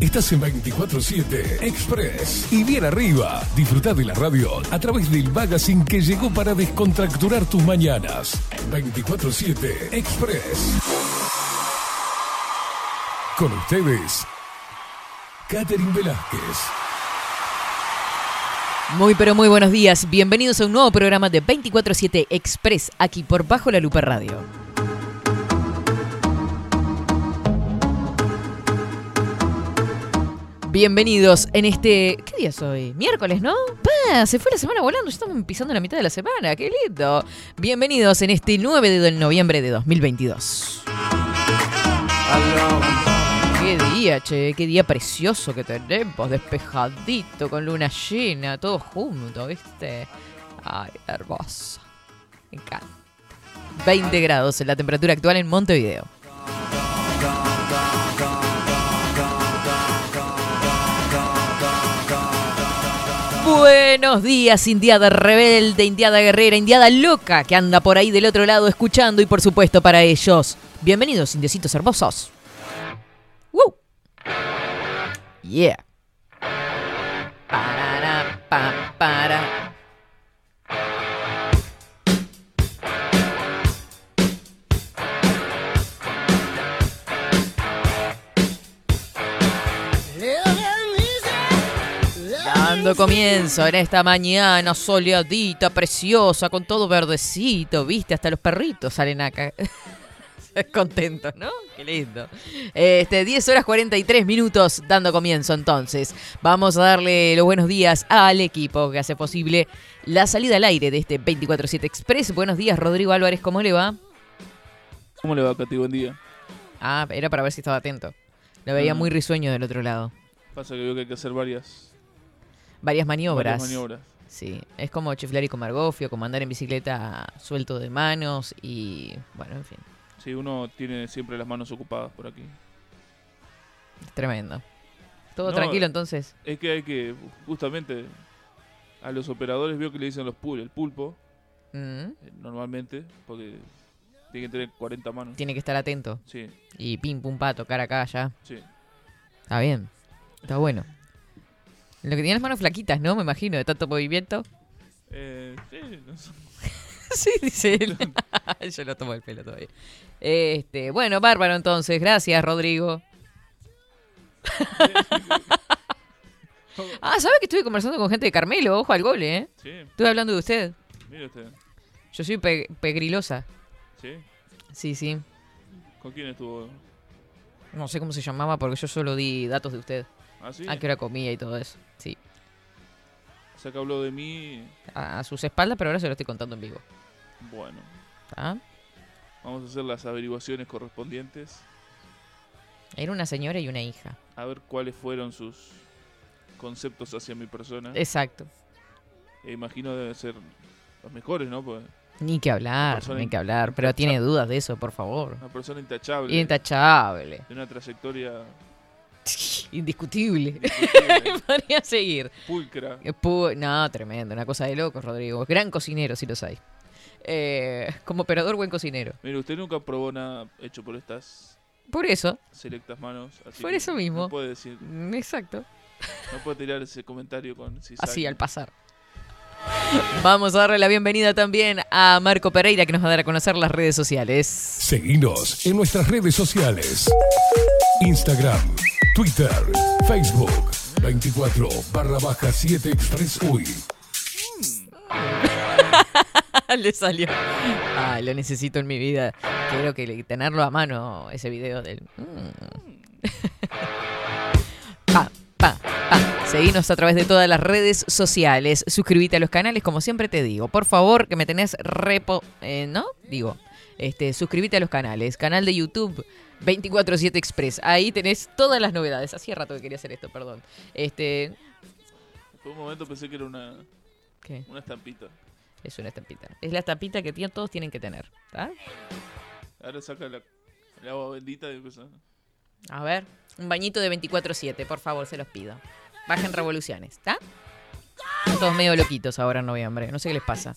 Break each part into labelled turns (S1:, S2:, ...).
S1: Estás en 24-7 Express. Y bien arriba, disfruta de la radio a través del magazine que llegó para descontracturar tus mañanas. 24-7 Express. Con ustedes, Catherine Velázquez.
S2: Muy pero muy buenos días, bienvenidos a un nuevo programa de 24-7 Express aquí por Bajo la Lupa Radio. Bienvenidos en este... ¿Qué día es hoy? Miércoles, ¿no? Pa, se fue la semana volando, ya estamos pisando la mitad de la semana, qué lindo. Bienvenidos en este 9 de noviembre de 2022. Qué día, che, qué día precioso que tenemos, despejadito, con luna llena, todo junto, ¿viste? Ay, hermoso. Me encanta. 20 grados en la temperatura actual en Montevideo. Buenos días, Indiada rebelde, Indiada guerrera, Indiada loca que anda por ahí del otro lado escuchando y por supuesto para ellos. Bienvenidos, indiecitos hermosos. ¡Woo! Yeah. Parara, pa, para. Dando comienzo en esta mañana soleadita, preciosa, con todo verdecito, viste, hasta los perritos salen acá. Contentos, ¿no? Qué lindo. Este, 10 horas 43 minutos dando comienzo entonces. Vamos a darle los buenos días al equipo que hace posible la salida al aire de este 24-7 Express. Buenos días, Rodrigo Álvarez, ¿cómo le va?
S3: ¿Cómo le va, Katy? Buen día.
S2: Ah, era para ver si estaba atento. Lo veía
S3: Mm.
S2: muy risueño del otro lado.
S3: Pasa que veo que hay que hacer varias,
S2: Varias maniobras.
S3: varias maniobras.
S2: Sí, es como chiflar y comer gofio, como andar en bicicleta suelto de manos y bueno, en fin,
S3: Sí, uno tiene siempre las manos ocupadas por aquí.
S2: es tremendo. ¿Todo
S3: No,
S2: tranquilo entonces?
S3: Es que hay que, justamente, a los operadores veo que le dicen los pul el pulpo,
S2: Mm,
S3: eh, normalmente, porque tiene que tener 40 manos.
S2: Tiene que estar atento.
S3: Sí,
S2: Y pim pum pa, tocar acá, allá.
S3: sí.
S2: Está bien. Está bueno. Lo que tiene las manos flaquitas, ¿no? Me imagino, de tanto movimiento.
S3: Eh, sí, no sé.
S2: sí, dice él. Yo lo tomo el pelo todavía. Este, bueno, bárbaro entonces. Gracias, Rodrigo. Ah, ¿sabe que estuve conversando con gente de Carmelo? Ojo al gole, ¿eh?
S3: Sí,
S2: Estuve hablando de usted.
S3: mire usted.
S2: Yo soy pe- pegrilosa.
S3: Sí.
S2: Sí, sí.
S3: ¿Con quién estuvo?
S2: No sé cómo se llamaba porque yo solo di datos de usted.
S3: ¿Ah, sí?
S2: A qué hora comía y todo eso. Sí.
S3: O sea que habló de mí.
S2: A, a sus espaldas, pero ahora se lo estoy contando en vivo.
S3: Bueno,
S2: ¿Ah?
S3: vamos a hacer las averiguaciones correspondientes.
S2: Era una señora y una hija.
S3: A ver cuáles fueron sus conceptos hacia mi persona.
S2: Exacto.
S3: E imagino deben ser los mejores, ¿no? Pues
S2: Ni que hablar, ni que hablar. Pero tiene dudas de eso, por favor.
S3: una persona intachable.
S2: Intachable.
S3: de una trayectoria
S2: Indiscutible.
S3: indiscutible,
S2: Podría seguir.
S3: pulcra.
S2: Eh, pu- No, tremendo. Una cosa de locos, Rodrigo. Gran cocinero, si los hay. Eh, como operador, buen cocinero.
S3: Mire, usted nunca probó nada hecho por estas
S2: Por eso.
S3: selectas manos. Así
S2: Por eso mismo.
S3: No puede decir,
S2: mm, Exacto.
S3: no puede tirar ese comentario con.
S2: Así, al pasar. Vamos a darle la bienvenida también a Marco Pereira, que nos va a dar a conocer las redes sociales.
S1: Seguinos en nuestras redes sociales. Instagram, Twitter, Facebook, 24 barra baja 7 Express UI.
S2: Le salió. Ay, lo necesito en mi vida. Quiero que tenerlo a mano, ese video del... Mm. pa, pa, pa. Seguinos a través de todas las redes sociales. Suscríbete a los canales, como siempre te digo. Por favor, que me tenés repo... eh, ¿No? Digo, este, suscríbete a los canales. Canal de YouTube 24-7 Express. Ahí tenés todas las novedades. Hacía rato que quería hacer esto, perdón. Este...
S3: Por un momento pensé que era una,
S2: ¿Qué?
S3: una estampita.
S2: Es una estampita. Es la estampita que todos tienen que tener. ¿tá?
S3: Ahora saca la, el agua bendita y empieza.
S2: A ver, un bañito de 24-7, por favor, se los pido. Bajen revoluciones, ¿está? Están todos medio loquitos ahora en noviembre, no sé qué les pasa.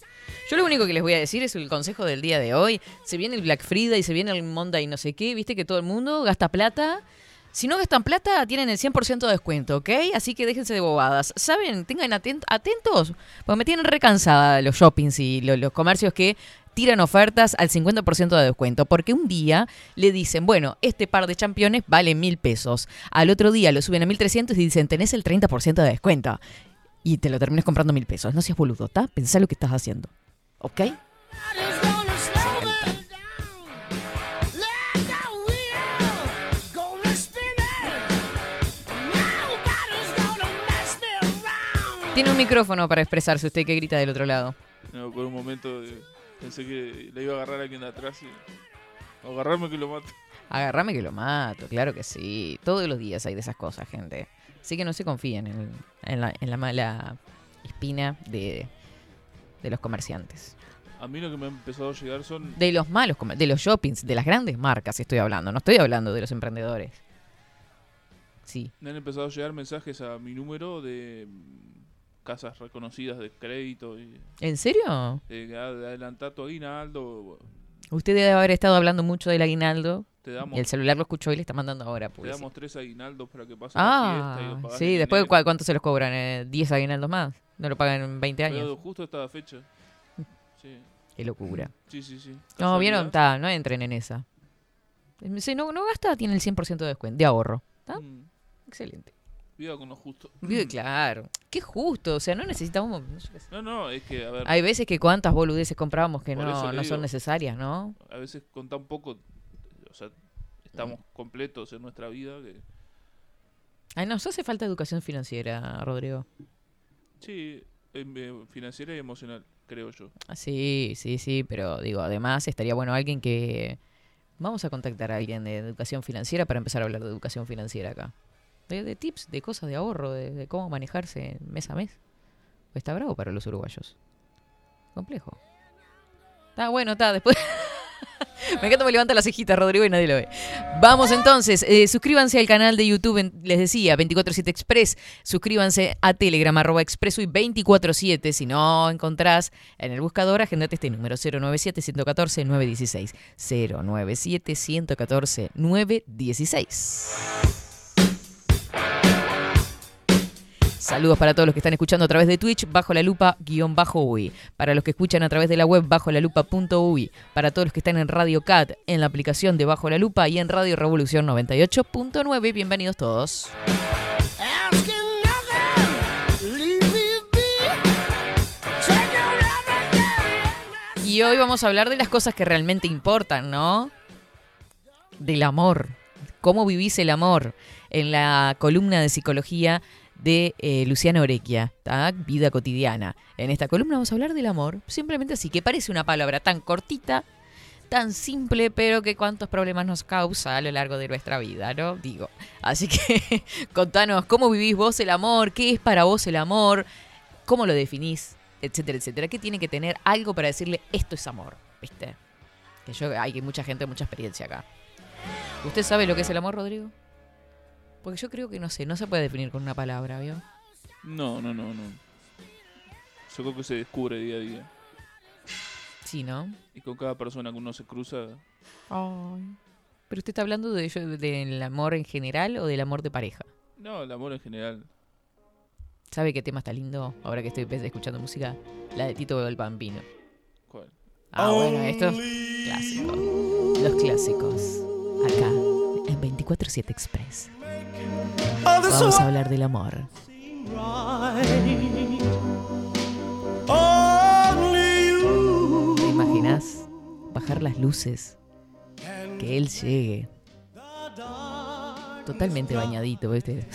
S2: Yo lo único que les voy a decir es el consejo del día de hoy. Se viene el Black Friday, se viene el Monday no sé qué, viste que todo el mundo gasta plata. Si no gastan plata, tienen el 100% de descuento, ¿ok? Así que déjense de bobadas. ¿Saben? Tengan atent- atentos, porque me tienen recansada los shoppings y lo- los comercios que tiran ofertas al 50% de descuento. Porque un día le dicen, bueno, este par de championes vale mil pesos. Al otro día lo suben a 1300 y dicen, tenés el 30% de descuento. Y te lo terminas comprando mil pesos. No seas boludo, ¿está? Pensá lo que estás haciendo. ¿Ok? Tiene un micrófono para expresarse usted que grita del otro lado.
S3: No, por un momento eh, pensé que le iba a agarrar a alguien de atrás y. agarrarme que lo mato.
S2: Agarrame que lo mato, claro que sí. Todos los días hay de esas cosas, gente. Así que no se confíen en, en la, en la mala espina de, de los comerciantes.
S3: A mí lo que me ha empezado a llegar son.
S2: De los malos, de los shoppings, de las grandes marcas estoy hablando. No estoy hablando de los emprendedores. Sí.
S3: Me han empezado a llegar mensajes a mi número de mm, casas reconocidas de crédito y
S2: ¿En serio?
S3: de adelantar tu aguinaldo.
S2: Usted debe haber estado hablando mucho del aguinaldo.
S3: Te damos,
S2: Y el celular lo escuchó y le está mandando ahora
S3: te damos tres aguinaldos para que pases la fiesta y
S2: Ah, sí, después
S3: enero.
S2: ¿cu- ¿cuánto se los cobran? Eh, ¿10 aguinaldos más? ¿No lo pagan en 20 años?
S3: Pero justo esta fecha. Sí,
S2: Qué locura.
S3: sí, sí. sí.
S2: No, vieron, está, no entren en esa. Si no, no gasta, tiene el 100% de descuento, de ahorro. ¿Está?
S3: Mm,
S2: Excelente.
S3: Viva con lo justo.
S2: Vive claro. Qué justo, o sea, no necesitamos... no.
S3: No, es que, a ver,
S2: Hay veces que cuántas boludeces comprábamos que no, no son necesarias, ¿no?
S3: a veces con tan poco, o sea, estamos completos en nuestra vida que...
S2: Ay, nos hace falta educación financiera, Rodrigo.
S3: Sí, em, eh, financiera y emocional, creo yo.
S2: Ah, Sí, sí, sí, pero digo, además estaría bueno alguien que... Vamos a contactar a alguien de educación financiera para empezar a hablar de educación financiera acá. De, tips, de cosas de ahorro, de, cómo manejarse mes a mes. Está bravo para los uruguayos. Complejo. Está bueno, está, después... Me encanta me levanta la cejita, Rodrigo, y nadie lo ve. Vamos entonces, eh, suscríbanse al canal de YouTube, les decía, 247 Express. Suscríbanse a Telegram, arroba Expreso y 247. Si no encontrás en el buscador, agendate este número, 097-114-916. 097-114-916. Saludos para todos los que están escuchando a través de Twitch, bajo la lupa, guion bajo UI. Para los que escuchan a través de la web, bajo la lupa.ui. Para todos los que están en Radio Cat, en la aplicación de Bajo la Lupa y en Radio Revolución 98.9. Bienvenidos todos. Y hoy vamos a hablar de las cosas que realmente importan, ¿no? Del amor. ¿Cómo vivís el amor? En la columna de psicología de eh, Luciana Orequia, ¿tá? Vida cotidiana. En esta columna vamos a hablar del amor, simplemente así, que parece una palabra tan cortita, tan simple, pero que cuántos problemas nos causa a lo largo de nuestra vida, ¿no? Digo. Así que contanos cómo vivís vos el amor, qué es para vos el amor, cómo lo definís, etcétera, etcétera. ¿Qué tiene que tener algo para decirle esto es amor? ¿Viste? Que yo, hay mucha gente, mucha experiencia acá. ¿Usted sabe lo que es el amor, Rodrigo? Porque yo creo que no sé, no se puede definir con una palabra, ¿vio?
S3: No, no, no, no. Yo creo que se descubre día a día.
S2: Sí, ¿no?
S3: Y con cada persona que uno se cruza,
S2: Ay. Pero usted está hablando de, de- del amor en general o del amor de pareja.
S3: no, el amor en general.
S2: ¿Sabe qué tema está lindo? Ahora que estoy escuchando música. La de Tito el Bambino.
S3: ¿Cuál?
S2: Ah, bueno, estos clásicos. Los clásicos. Acá, en 24-7 Express. Vamos a hablar del amor. ¿Te imaginas bajar las luces? Que él llegue. Totalmente bañadito, ¿viste?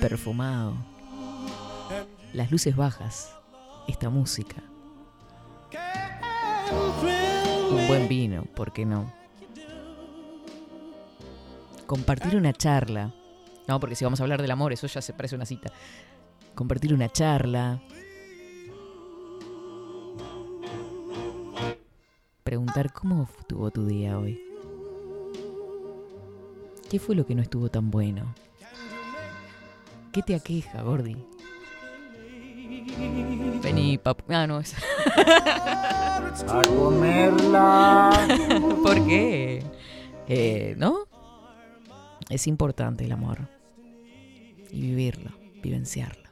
S2: Perfumado. Las luces bajas. Esta música. Un buen vino, ¿por qué no? Compartir una charla. No, porque si vamos a hablar del amor, eso ya se parece una cita. Compartir una charla. preguntar cómo estuvo tu día hoy. ¿Qué fue lo que no estuvo tan bueno? ¿Qué te aqueja, Gordi? Vení, pap... Ah, no, es...
S4: A comerla.
S2: ¿Por qué? Eh, ¿No? Es importante el amor. Y vivirlo, vivenciarlo.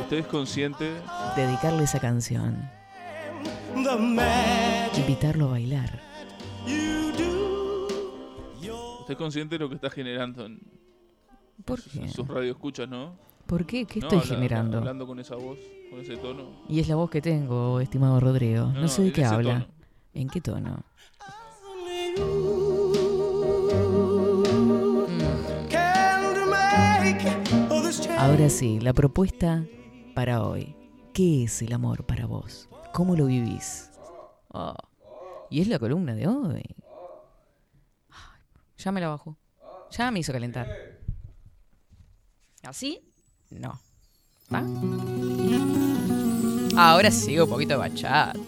S3: ¿Usted es consciente?
S2: Dedicarle esa canción. Invitarlo a bailar.
S3: ¿Usted es consciente de lo que está generando en
S2: ¿Por
S3: sus-
S2: qué?
S3: sus radioescuchas, no?
S2: ¿Por qué? ¿Qué
S3: No,
S2: estoy
S3: habla-
S2: generando?
S3: Hablando con esa voz, con ese tono.
S2: Y es la voz que tengo, estimado Rodrigo. No,
S3: No,
S2: sé de qué habla.
S3: tono.
S2: ¿En qué tono? Ahora sí, la propuesta para hoy. ¿Qué es el amor para vos? ¿Cómo lo vivís? Oh, Y es la columna de hoy. Ya me la bajo. Ya me hizo calentar. ¿Así? No. ¿Va? Ahora sigo un poquito de bachata.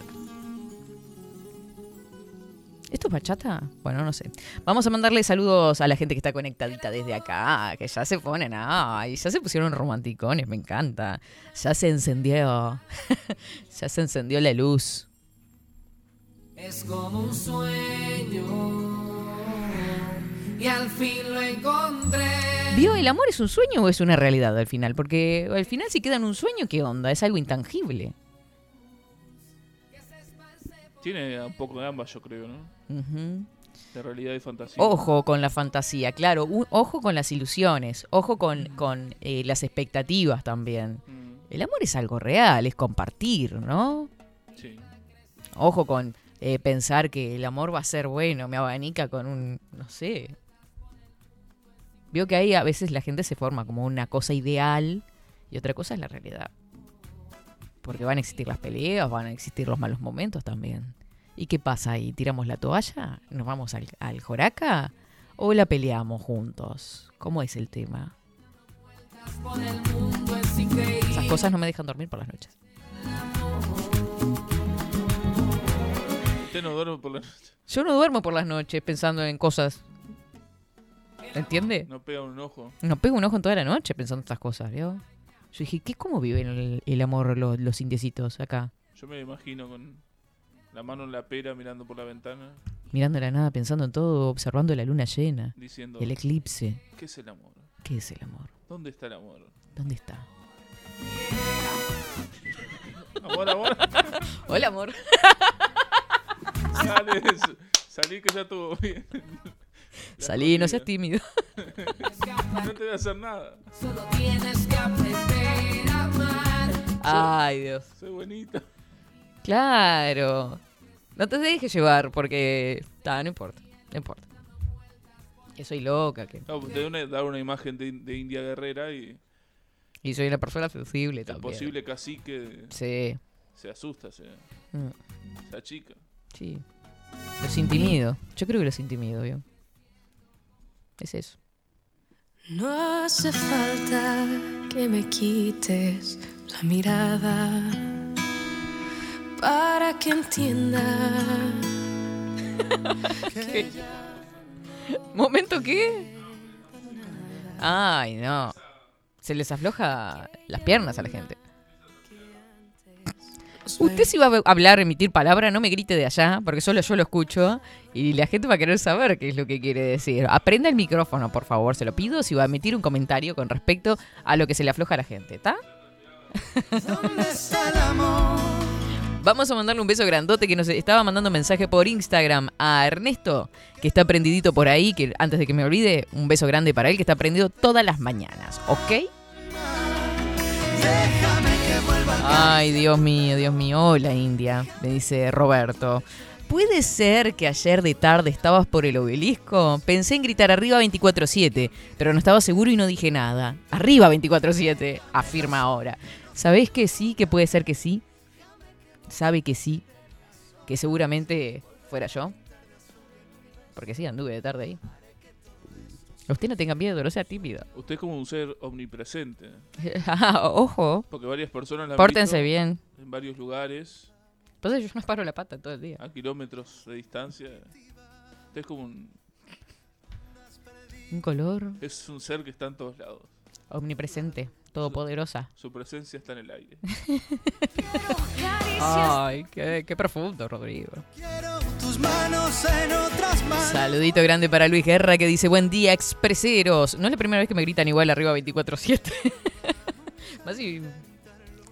S2: ¿Esto es bachata? Bueno, no sé. Vamos a mandarle saludos a la gente que está conectadita desde acá, que ya se ponen, ay, ya se pusieron romanticones, me encanta. Ya se encendió, ya se encendió la luz.
S5: Es como un sueño y al fin lo encontré.
S2: ¿Vio? ¿El amor es un sueño o es una realidad al final? Porque al final si queda en un sueño, ¿qué onda? Es algo intangible.
S3: Tiene un poco de ambas, yo creo, ¿no?
S2: Ujú.
S3: De realidad y fantasía.
S2: Ojo con la fantasía, claro, ojo con las ilusiones, ojo con, con eh, las expectativas también.
S3: Mm,
S2: El amor es algo real, es compartir, ¿no?
S3: sí.
S2: Ojo con eh, pensar que el amor va a ser bueno, me abanica con un, no sé. Veo que ahí a veces la gente se forma como una cosa ideal y otra cosa es la realidad. Porque van a existir las peleas, van a existir los malos momentos también. ¿Y qué pasa ahí? ¿Tiramos la toalla? ¿Nos vamos al, al joraca? ¿O la peleamos juntos? ¿Cómo es el tema? Esas cosas no me dejan dormir por las noches.
S3: Usted no duerme por la noche.
S2: Yo no duermo por las noches pensando en cosas. ¿Entiende?
S3: No pega un ojo.
S2: No pego un ojo en toda la noche pensando en estas cosas, ¿vio? Yo dije, ¿qué, ¿cómo viven el, el amor los, los indiecitos acá?
S3: Yo me imagino con la mano en la pera mirando por la ventana,
S2: Mirando la nada, pensando en todo, observando la luna llena,
S3: diciendo,
S2: el eclipse.
S3: ¿qué es el amor?
S2: ¿Qué es el amor?
S3: ¿Dónde está el amor?
S2: ¿Dónde está?
S3: Amor, amor.
S2: Hola, amor.
S3: Sale, s- salí que ya estuvo bien.
S2: Salí, no seas tímido.
S3: No te voy a hacer nada.
S5: Solo tienes que aprender a amar.
S2: Ay, Dios.
S3: Soy bonita.
S2: Claro. No te dejes llevar porque... Ta, no importa, no importa. Que soy loca, que...
S3: No, te da una, dar una imagen de, de India Guerrera y
S2: Y soy una persona sensible
S3: el
S2: también.
S3: posible cacique
S2: Sí.
S3: se asusta, se,
S2: Mm,
S3: se achica.
S2: sí. Los intimido. Yo creo que los intimido, ¿vio? Es eso.
S6: No hace falta que me quites la mirada para que entienda
S2: ¿Momento qué? Ay, no. Se les afloja las piernas a la gente. Usted si va a hablar, emitir palabra, no me grite de allá, porque solo yo lo escucho y la gente va a querer saber qué es lo que quiere decir. Aprenda el micrófono, por favor, se lo pido, si va a emitir un comentario con respecto a lo que se le afloja a la gente, ¿está? Vamos a mandarle un beso grandote que nos estaba mandando mensaje por Instagram a Ernesto, que está prendidito por ahí, que antes de que me olvide, un beso grande para él, que está prendido todas las mañanas, ¿ok? Ay, Dios mío, Dios mío. Hola, India, me dice Roberto. ¿Puede ser que ayer de tarde estabas por el obelisco? Pensé en gritar arriba 24-7, pero no estaba seguro y no dije nada. Arriba 24-7, afirma ahora. ¿Sabés que sí? Que puede ser que sí. ¿Sabe que sí? Que seguramente fuera yo. Porque sí, anduve de tarde ahí. Usted no tenga miedo, no sea tímido.
S3: Usted es como un ser omnipresente.
S2: Ah, Ojo,
S3: Porque varias personas la han
S2: pórtense
S3: visto
S2: bien.
S3: en varios lugares,
S2: Pues yo no paro la pata todo el día.
S3: a kilómetros de distancia. Usted es como un,
S2: Un color
S3: es un ser que está en todos lados.
S2: omnipresente, todopoderosa.
S3: Su presencia está en el aire.
S2: Ay, qué, qué profundo, Rodrigo.
S7: Tus manos en otras manos.
S2: Saludito grande para Luis Guerra que dice, buen día, expreseros. No es la primera vez que me gritan igual arriba 24-7. Más si...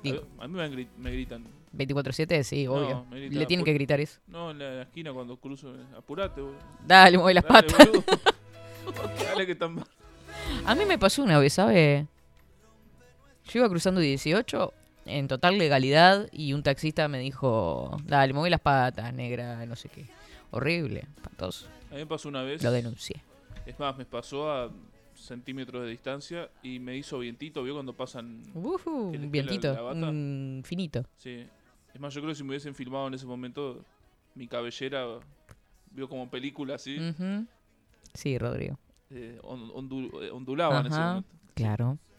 S2: Digo,
S3: A mí me, gri- me gritan.
S2: 24-7, sí,
S3: No,
S2: obvio.
S3: grita,
S2: Le tienen
S3: "Pu-
S2: que gritar eso.
S3: No, en la, en la esquina cuando cruzo. eh, Apurate, boludo.
S2: Dale, mueve las
S3: Dale,
S2: patas.
S3: Dale que están...
S2: A mí me pasó una vez, ¿sabe? Yo iba cruzando 18 en total legalidad y un taxista me dijo, dale, mueve las patas, negra, no sé qué. Horrible, espantoso.
S3: A mí me pasó una vez.
S2: Lo denuncié.
S3: Es más, me pasó a centímetros de distancia y me hizo vientito. ¿Vio cuando pasan?
S2: Ujú,
S3: ¿Que le
S2: un
S3: pela
S2: vientito,
S3: la bata?
S2: un finito.
S3: Sí. Es más, yo creo que si me hubiesen filmado en ese momento, mi cabellera vio como película así.
S2: Sí, Rodrigo.
S3: eh, on- ondu- eh, ondulaba en ese momento.
S2: Claro. Sí,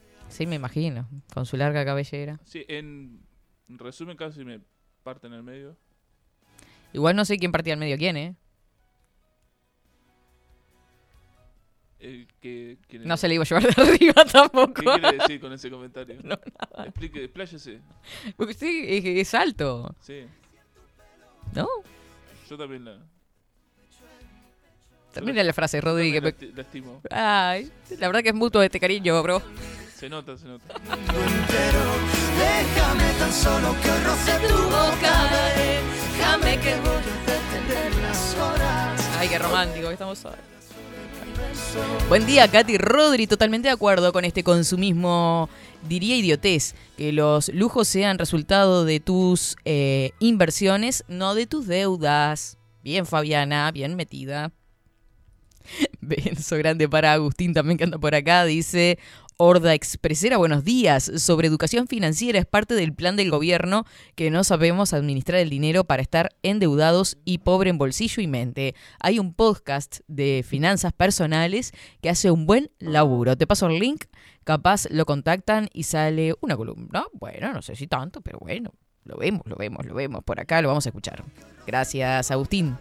S2: me imagino. Con su larga cabellera.
S3: Sí, en, en resumen, casi me parte en el medio.
S2: Igual no sé quién partía al medio quién, ¿eh?
S3: Eh, que,
S2: No se le iba a llevar de arriba tampoco.
S3: ¿Qué quiere decir con ese comentario?
S2: No, nada.
S3: Explique, despláyese.
S2: Porque sí, es, es alto,
S3: Sí,
S2: ¿no?
S3: yo también la,
S2: Termina la frase,
S3: también
S2: me-
S3: la, esti- la estimo.
S2: Ay, la verdad que es mutuo este cariño, bro.
S3: Se nota, se nota.
S7: Déjame tan solo que roce tu boca. Déjame que voy a detener las horas.
S2: Ay, qué romántico que estamos hoy. Buen día, Katy Rodri. Totalmente de acuerdo con este consumismo, diría idiotez. Que los lujos sean resultado de tus eh, inversiones, no de tus deudas. Bien, Fabiana, bien metida. Beso grande para Agustín también que anda por acá. Dice, Horda Expresera, buenos días. Sobre educación financiera es parte del plan del gobierno que no sabemos administrar el dinero para estar endeudados y pobre en bolsillo y mente. Hay un podcast de finanzas personales que hace un buen laburo. Te paso el link, capaz lo contactan y sale una columna. Bueno, no sé si tanto, pero bueno, lo vemos, lo vemos, lo vemos. Por acá lo vamos a escuchar. Gracias, Agustín.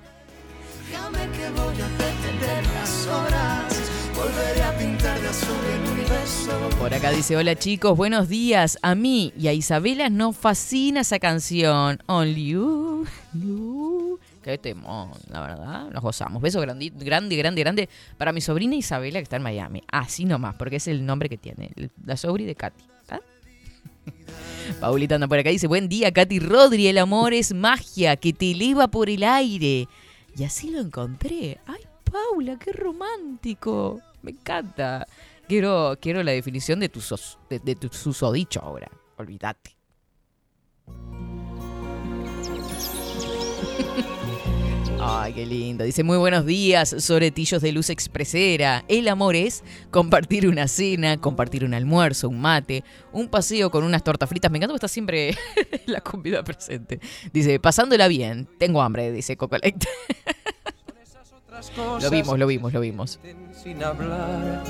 S7: Que voy a las horas. Volveré a pintar de azul.
S2: Por acá dice, hola chicos, buenos días. A mí y a Isabela nos fascina esa canción. Only you, you. Qué temón, la verdad. Nos gozamos. Beso grande, grande, grande, grande para mi sobrina Isabela que está en Miami. Así nomás, porque es el nombre que tiene. La sobri de Katy. ¿tá? Paulita anda por acá dice, buen día Katy Rodri, el amor es magia que te eleva por el aire. Y así lo encontré. Ay, Paula, qué romántico. Me encanta. Quiero, quiero la definición de tu, sos- de, de tu susodicho ahora. Olvídate. Ay, qué lindo. Dice, muy buenos días, soretillos de luz expresera. El amor es compartir una cena, compartir un almuerzo, un mate, un paseo con unas tortas fritas. Me encanta que está siempre la comida presente. Dice, pasándola bien. Tengo hambre, dice Cocolect. Lo vimos, lo vimos, lo vimos.
S8: Sin hablar,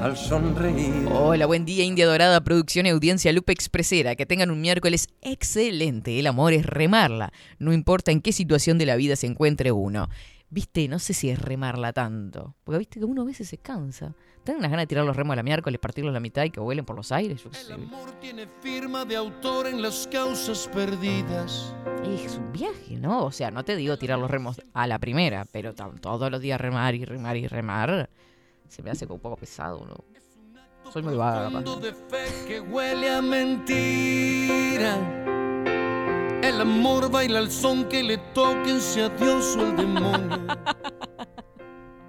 S8: al sonreír.
S2: Hola, buen día, India Dorada, producción y audiencia Lupe Expresera. Que tengan un miércoles excelente. El amor es remarla. No importa en qué situación de la vida se encuentre uno. Viste, no sé si es remarla tanto. Porque viste que uno a veces se cansa. Tengo unas ganas de tirar los remos a la miércoles, partirlos a la mitad y que vuelen por los aires. Yo qué sé.
S7: El amor tiene firma de autor en las causas perdidas.
S2: Es un viaje, ¿no? O sea, no te digo tirar los remos a la primera, pero todos los días remar y remar y remar. Se me hace como un poco pesado, ¿no? Soy muy vaga, capaz.
S7: De fe que huele a mentira. El amor baila al son que le toquen, sea Dios o el demonio.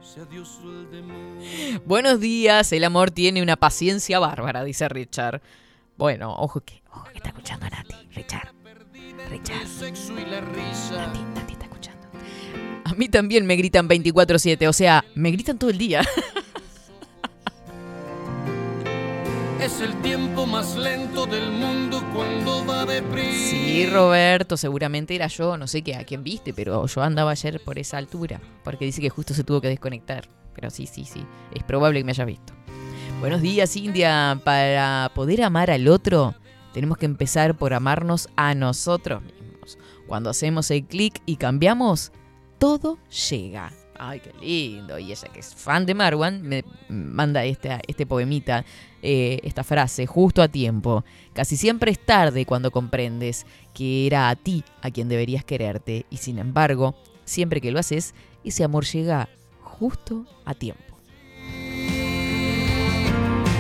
S7: Sea Dios o el demonio.
S2: Buenos días, el amor tiene una paciencia bárbara, dice Richard. Bueno, ojo que, ojo que está escuchando a Nati, Richard. Richard. Nati, Nati está escuchando. A mí también me gritan 24/7, o sea, me gritan todo el día.
S7: Es el tiempo más lento del mundo cuando va deprisa.
S2: Sí, Roberto, seguramente era yo, no sé qué, a quién viste, pero yo andaba ayer por esa altura, porque dice que justo se tuvo que desconectar. pero sí, sí, sí. Es probable que me hayas visto. Buenos días, India. Para poder amar al otro, tenemos que empezar por amarnos a nosotros mismos. Cuando hacemos el clic y cambiamos, todo llega. Ay, qué lindo. Y ella que es fan de Marwan me manda este, este poemita, eh, esta frase, justo a tiempo. Casi siempre es tarde cuando comprendes que era a ti a quien deberías quererte. Y sin embargo, siempre que lo haces, ese amor llega justo a tiempo.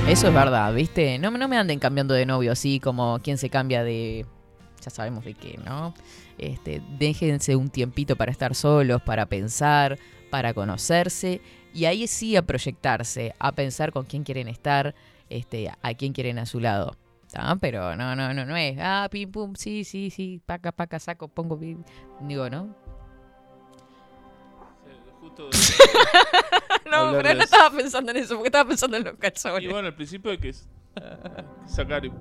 S2: Eso es verdad, ¿viste? No, no me anden cambiando de novio así como quien se cambia de... Ya sabemos de qué, ¿no? Este, déjense un tiempito para estar solos, para pensar, para conocerse y ahí sí a proyectarse, a pensar con quién quieren estar, este, a quién quieren a su lado. ¿tá? Pero no, no, no, no es, ah, pim, pum, sí, sí, sí, paca, paca, saco, pongo, pim. digo, ¿no?
S3: Justo
S2: No, pero no estaba pensando en eso, porque estaba pensando en los
S3: Y
S2: calzones.
S3: bueno, al principio hay que sacar y... ¿no?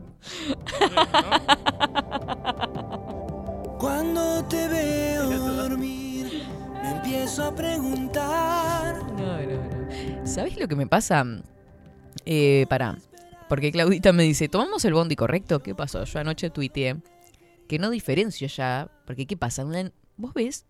S7: Cuando te veo dormir, me empiezo a preguntar.
S2: No, no, no. ¿Sabes lo que me pasa? Eh, pará. Porque Claudita me dice, ¿tomamos el bondi correcto? ¿Qué pasó? Yo anoche tuiteé que no diferencio ya. Porque ¿qué pasa? Vos ves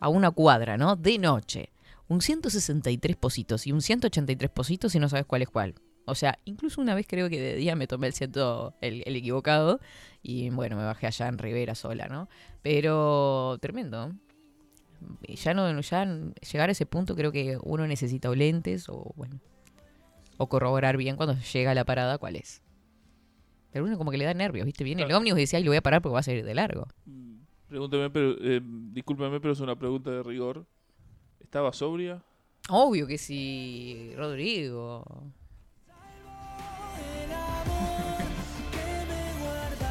S2: a una cuadra, ¿no? De noche. Un 163 positos y un 183 positos y no sabes cuál es cuál. O sea, incluso una vez creo que de día me tomé el, ciento, el equivocado y bueno, me bajé allá en Rivera sola, ¿no? Pero tremendo. Ya no, ya llegar a ese punto creo que uno necesita o lentes o bueno. O corroborar bien cuando llega a la parada cuál es. Pero uno como que le da nervios, ¿viste? Viene el
S3: Claro.
S2: ómnibus y dice, ay, lo voy a parar porque va a salir de largo.
S3: Mm, Pregúnteme, pero... Eh, discúlpeme, pero es una pregunta de rigor. ¿Estaba sobria?
S2: Obvio que sí, Rodrigo.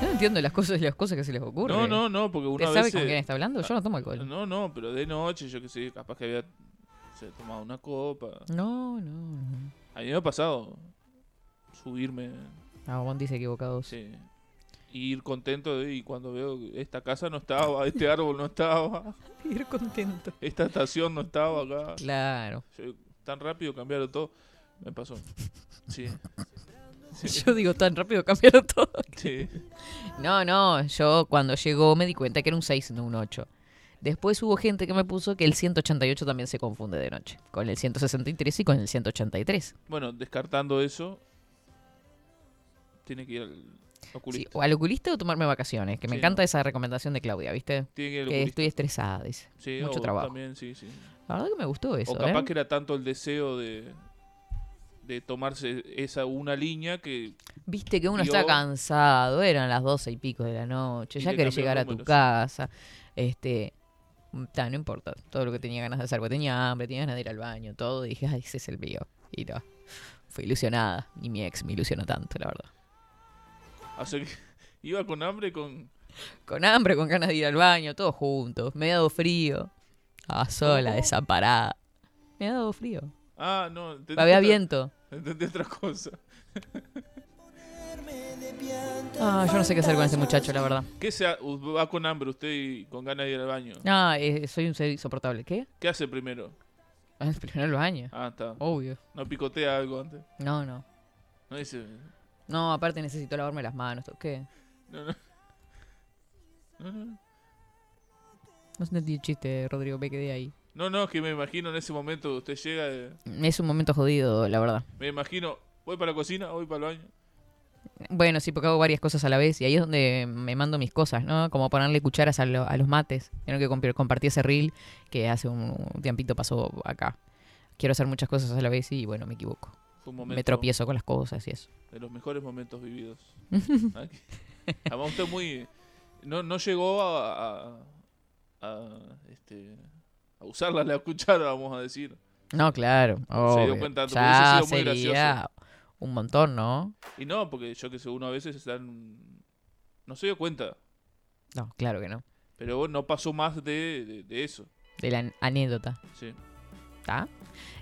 S2: No entiendo las cosas las cosas que se les ocurre.
S3: No, no, no, porque
S2: ¿Usted
S3: una
S2: sabe
S3: vez...
S2: con quién está hablando? Yo no tomo alcohol.
S3: No, no, pero de noche, yo que sé, capaz que había se tomado una copa.
S2: No, no, no.
S3: A mí me ha pasado subirme,
S2: Ah, Bondi dice equivocados.
S3: sí, ir contento de, y cuando veo que esta casa no estaba, este árbol no estaba,
S2: Ir contento.
S3: esta estación no estaba acá.
S2: Claro.
S3: Yo, tan rápido cambiaron todo. Me pasó. Sí. Sí.
S2: Yo digo, tan rápido cambiaron todo.
S3: sí.
S2: No, no, yo cuando llegó me di cuenta que era un 6, no un 8. Después hubo gente que me puso que el 188 también se confunde de noche, con el 163 y con el 183.
S3: Bueno, descartando eso, tiene que ir al
S2: Sí,
S3: oculista.
S2: o al oculista o tomarme vacaciones, que me
S3: Sí,
S2: encanta
S3: no.
S2: esa recomendación de Claudia, ¿viste?
S3: Tiene que ir al
S2: Que estoy estresada, dice.
S3: Sí,
S2: mucho
S3: o
S2: trabajo.
S3: También, sí, sí.
S2: La verdad que me gustó eso,
S3: o capaz
S2: ¿eh?
S3: que era tanto el deseo de, de tomarse esa una línea que
S2: Viste que uno está cansado, eran las doce y pico de la noche, ya querés llegar a tu casa, este... ta, no importa, todo lo que tenía ganas de hacer, porque tenía hambre, tenía ganas de ir al baño, todo, y dije, ay, ese es el mío. Y no, fui ilusionada, y mi ex me ilusionó tanto, la verdad.
S3: hace que iba con hambre con
S2: Con hambre, con ganas de ir al baño, todos juntos. Me ha dado frío. Estaba sola,
S3: ¿Cómo?
S2: desamparada. Me ha dado frío.
S3: Ah, no,
S2: Había viento.
S3: Entendí otra cosa.
S2: Ah, yo no sé qué hacer con este muchacho, la verdad.
S3: ¿Qué se ha- va con hambre usted y con ganas de ir al baño?
S2: Ah, eh, soy un ser insoportable. ¿Qué?
S3: ¿Qué hace primero?
S2: Ah, Primero el baño.
S3: Ah, está.
S2: Obvio.
S3: No picotea algo antes.
S2: No, no.
S3: No dice.
S2: No, aparte necesito lavarme las manos. ¿Qué?
S3: No, no. No, no.
S2: No entendí el chiste, Rodrigo, me quedé ahí.
S3: No, no, que me imagino en ese momento usted llega. eh,
S2: Es un momento jodido, la verdad.
S3: me imagino, voy para la cocina, voy para el baño.
S2: Bueno, sí, porque hago varias cosas a la vez y ahí es donde me mando mis cosas, ¿no? Como ponerle cucharas a, lo- a los mates. Tengo que comp- compartí ese reel que hace un, un tiempito pasó acá. Quiero hacer muchas cosas a la vez y bueno, me equivoco.
S3: Fue un momento
S2: Me tropiezo con las cosas y eso.
S3: de los mejores momentos vividos. Además, usted muy. No, no llegó a. a, a, este, a usarla la cuchara, vamos a decir.
S2: No, claro.
S3: Se dio
S2: obvio.
S3: cuenta, porque
S2: ya
S3: sido muy
S2: sería un montón, ¿no?
S3: Y no, porque yo que sé, uno a veces están. No se dio cuenta.
S2: No, claro que no.
S3: Pero no pasó más de, de, de eso.
S2: De la an- anécdota.
S3: Sí.
S2: ¿Está?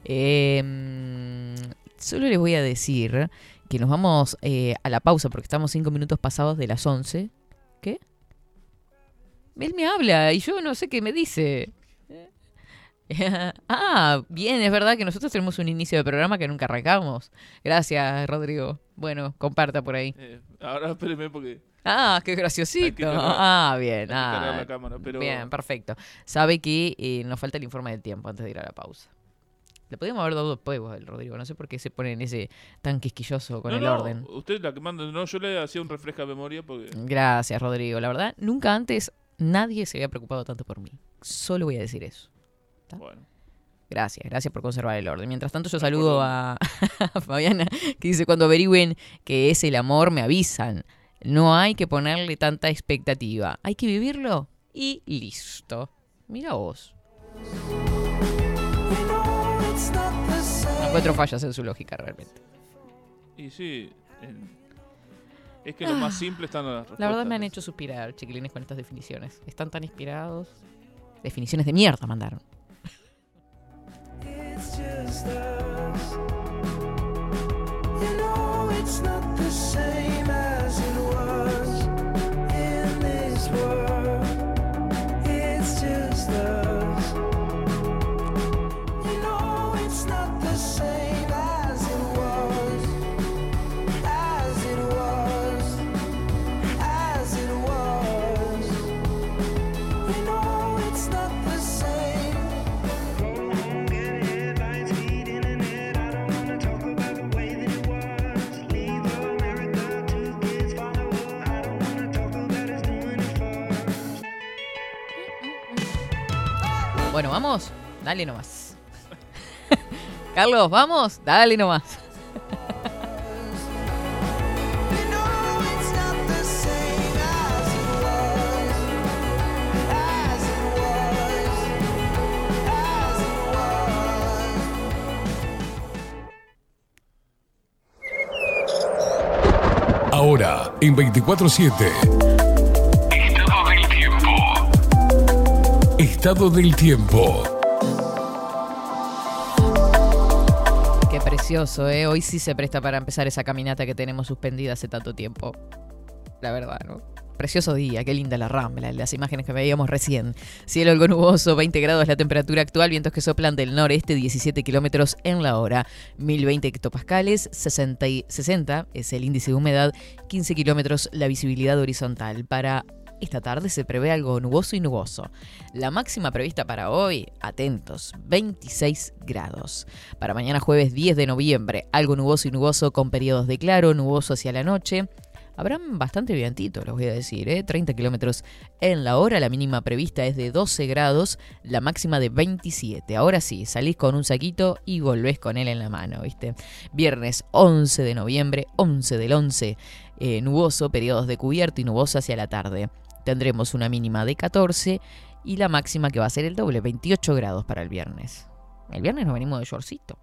S2: Eh, mm, solo les voy a decir que nos vamos eh, a la pausa porque estamos cinco minutos pasados de las 11. ¿Qué? Él me habla y yo no sé qué me dice. ah, bien, es verdad que nosotros tenemos un inicio de programa que nunca arrancamos. Gracias, Rodrigo. Bueno, comparta por ahí.
S3: Eh, ahora espéreme porque
S2: Ah, qué graciosito.
S3: cargar-
S2: Ah, bien. ah,
S3: la cámara, pero-
S2: Bien, perfecto. Sabe que eh, nos falta el informe del tiempo antes de ir a la pausa. Le podríamos haber dado después al Rodrigo. No sé por qué se pone en ese tan quisquilloso con
S3: No,
S2: el
S3: no,
S2: orden.
S3: Usted es la que manda. No, yo le hacía un refresca de memoria porque.
S2: Gracias, Rodrigo. La verdad, nunca antes nadie se había preocupado tanto por mí. Solo voy a decir eso.
S3: Bueno.
S2: Gracias, gracias por conservar el orden. Mientras tanto, yo saludo a, a Fabiana, que dice, cuando averigüen que es el amor, me avisan. No hay que ponerle tanta expectativa. Hay que vivirlo y listo. Mira vos. No encuentro fallas en su lógica realmente.
S3: Y sí. Es que lo más simple están las respuestas.
S2: Ah. La verdad me han hecho suspirar, chiquilines, con estas definiciones. Están tan inspirados. Definiciones de mierda mandaron.
S9: It's. You know it's not the same as it was in this world.
S2: Bueno, vamos. Dale nomás. Carlos, vamos. Dale nomás.
S1: Ahora, en 24-7. Estado del tiempo.
S2: Qué precioso, ¿eh? Hoy sí se presta para empezar esa caminata que tenemos suspendida hace tanto tiempo. La verdad, ¿no? Precioso día, qué linda la rambla, las imágenes que veíamos recién. Cielo algo nuboso, 20 grados la temperatura actual, vientos que soplan del noreste, 17 kilómetros en la hora, 1020 hectopascales, 60, y- 60 es el índice de humedad, 15 kilómetros la visibilidad horizontal. Para esta tarde se prevé algo nuboso y nuboso. La máxima prevista para hoy, atentos, 26 grados. Para mañana jueves 10 de noviembre, algo nuboso y nuboso con periodos de claro, nuboso hacia la noche. Habrán bastante vientito, les voy a decir, ¿eh? 30 kilómetros en la hora, la mínima prevista es de 12 grados, la máxima de 27. Ahora sí, salís con un saquito y volvés con él en la mano, ¿viste? Viernes 11 de noviembre, 11 del 11, eh, nuboso, periodos de cubierto y nuboso hacia la tarde. Tendremos una mínima de 14 y la máxima que va a ser el doble, 28 grados para el viernes. El viernes nos venimos de shortcito.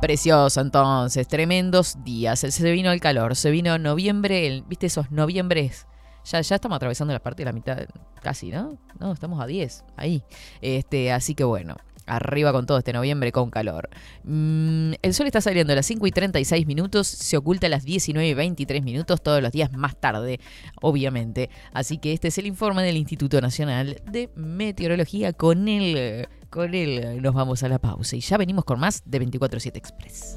S2: Precioso entonces, tremendos días. Se vino el calor, se vino noviembre, el- viste esos noviembres. Ya, ya estamos atravesando la parte de la mitad, casi, ¿no? No, estamos a 10, ahí. Este, así que bueno, arriba con todo este noviembre con calor. Mm, el sol está saliendo a las 5 y 36 minutos, se oculta a las 19 y 23 minutos, todos los días más tarde, obviamente. Así que este es el informe del Instituto Nacional de Meteorología. Con él, con él nos vamos a la pausa y ya venimos con más de 24-7 Express.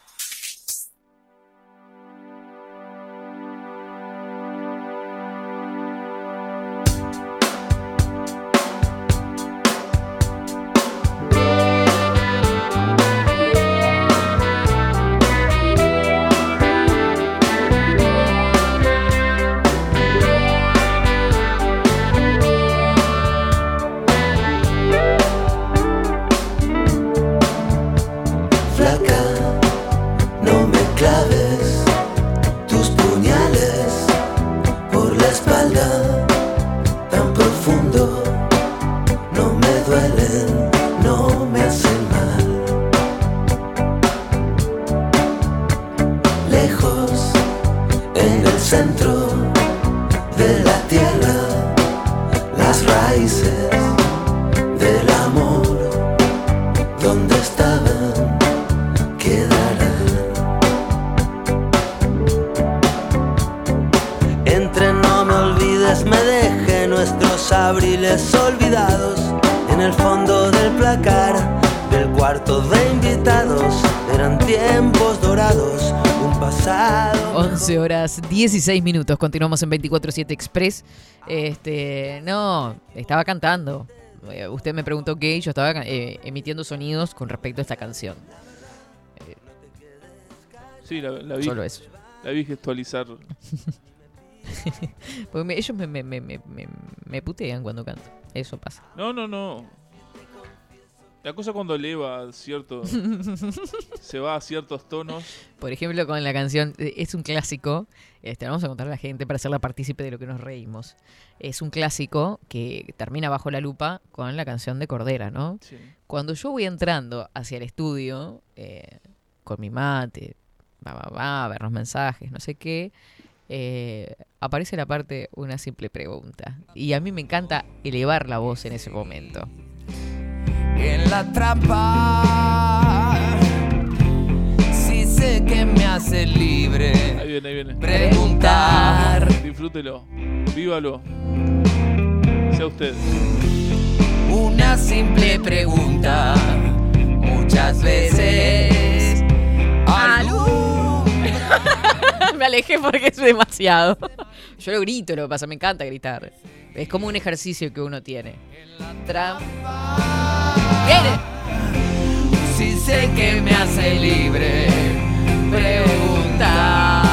S2: 16 minutos. Continuamos en 24-7 Express. Este, no, estaba cantando. Eh, Usted me preguntó qué y yo estaba eh, emitiendo sonidos con respecto a esta canción.
S3: Sí, la, la vi.
S2: Solo eso.
S3: La vi gestualizar.
S2: Porque me- ellos me, me, me- me putean cuando canto. Eso pasa.
S3: No, no, no. La cosa cuando eleva cierto. se va a ciertos tonos.
S2: Por ejemplo, con la canción, eh, es un clásico, este, vamos a contar a la gente para hacerla partícipe de lo que nos reímos. Es un clásico que termina bajo la lupa con la canción de Cordera, ¿no?
S3: Sí.
S2: Cuando yo voy entrando hacia el estudio, eh, con mi mate, va, va, va, a ver los mensajes, no sé qué, eh, aparece la parte una simple pregunta. Y a mí me encanta elevar la voz en ese momento.
S9: En la trampa. Si sé que me hace libre
S3: Ahí viene, ahí viene.
S9: preguntar.
S3: Disfrútelo. Vívalo. Sea usted.
S9: Una simple pregunta, muchas veces. Alú.
S2: me alejé porque es demasiado. Yo lo grito, lo que pasa, me encanta gritar. Es como un ejercicio que uno tiene. Trampa. ¡Viene!
S9: Si sé que me hace libre preguntar.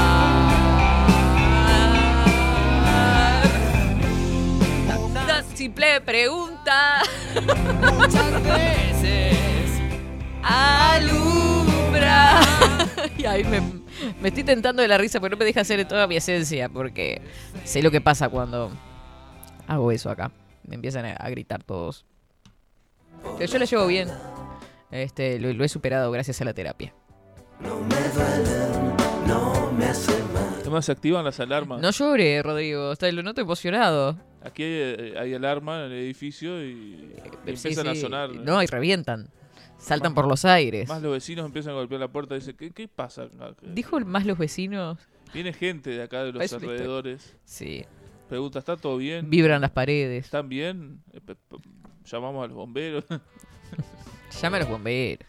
S2: Una simple pregunta.
S9: Muchas veces
S2: alumbra. y ahí me, me estoy tentando de la risa porque no me deja hacer toda mi esencia. Porque sé lo que pasa cuando hago eso acá. Me empiezan a gritar todos. Pero yo la llevo bien. Este, lo, lo he superado gracias a la terapia.
S3: Además se activan las alarmas.
S2: No llore, Rodrigo. Está, lo noto emocionado.
S3: Aquí hay, hay alarma en el edificio y
S2: Sí,
S3: empiezan a sonar.
S2: No, y revientan. Saltan
S3: Más-
S2: por los aires.
S3: Más los vecinos empiezan a golpear la puerta y dicen, ¿qué, qué pasa?
S2: Dijo más los vecinos.
S3: Viene gente de acá de los alrededores.
S2: Sí.
S3: Pregunta, ¿está todo bien?
S2: Vibran las paredes.
S3: ¿Están bien? Llamamos a los bomberos.
S2: Llama a los bomberos.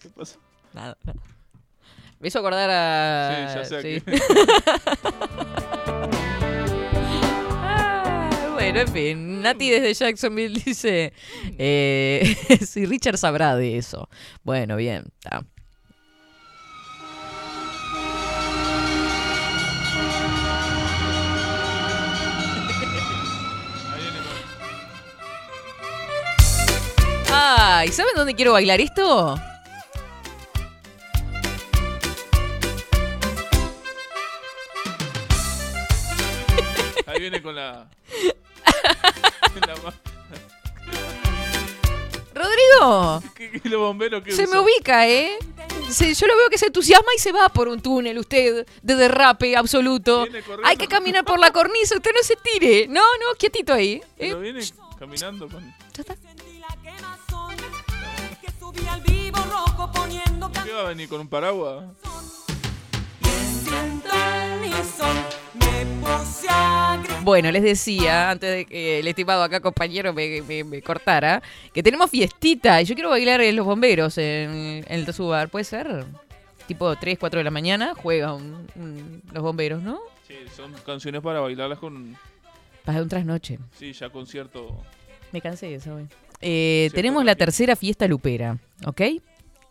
S3: ¿Qué pasa?
S2: Nada, nada. Me hizo acordar a.
S3: Sí, ya sé
S2: sí. Ah, bueno, en fin. Nati desde Jacksonville dice. Eh, si Richard sabrá de eso. Bueno, bien. está. Ay, ¿saben dónde quiero bailar esto?
S3: Ahí viene con la.
S2: Rodrigo.
S3: ¿Qué, qué los bomberos que
S2: Se me ubica, ¿eh? Se- yo lo veo que se entusiasma y se va por un túnel usted de derrape absoluto. Hay que caminar por la cornisa, usted no se tire. No, no, quietito ahí. ¿eh?
S3: Pero viene caminando con. ¿Qué va a venir con un paraguas?
S2: Bueno, les decía, antes de que el estimado acá compañero me, me- me cortara, que tenemos fiestita y yo quiero bailar en los bomberos en, en el Tazubar. ¿Puede ser? Tipo 3, 4 de la mañana juegan los bomberos, ¿no?
S3: Sí, son canciones para bailarlas con.
S2: Para un trasnoche.
S3: Sí, ya concierto.
S2: Me cansé de eso, güey. Eh, tenemos la tercera fiesta lupera, ¿ok?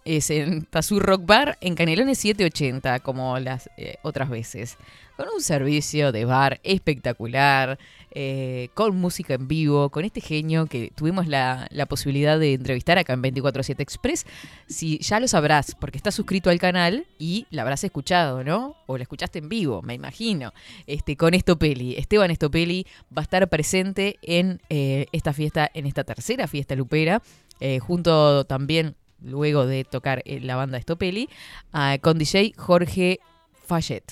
S2: Es en Tazur Rock Bar en Canelones 780, como las eh, otras veces. Con un servicio de bar espectacular, eh, con música en vivo, con este genio que tuvimos la, la posibilidad de entrevistar acá en 247 Express. Si ya lo sabrás, porque estás suscrito al canal y la habrás escuchado, ¿no? O la escuchaste en vivo, me imagino. Este, con Estopeli. Esteban Estopeli va a estar presente en eh, esta fiesta, en esta tercera fiesta lupera, eh, junto también, luego de tocar la banda Estopeli, ah, con DJ Jorge Fayet.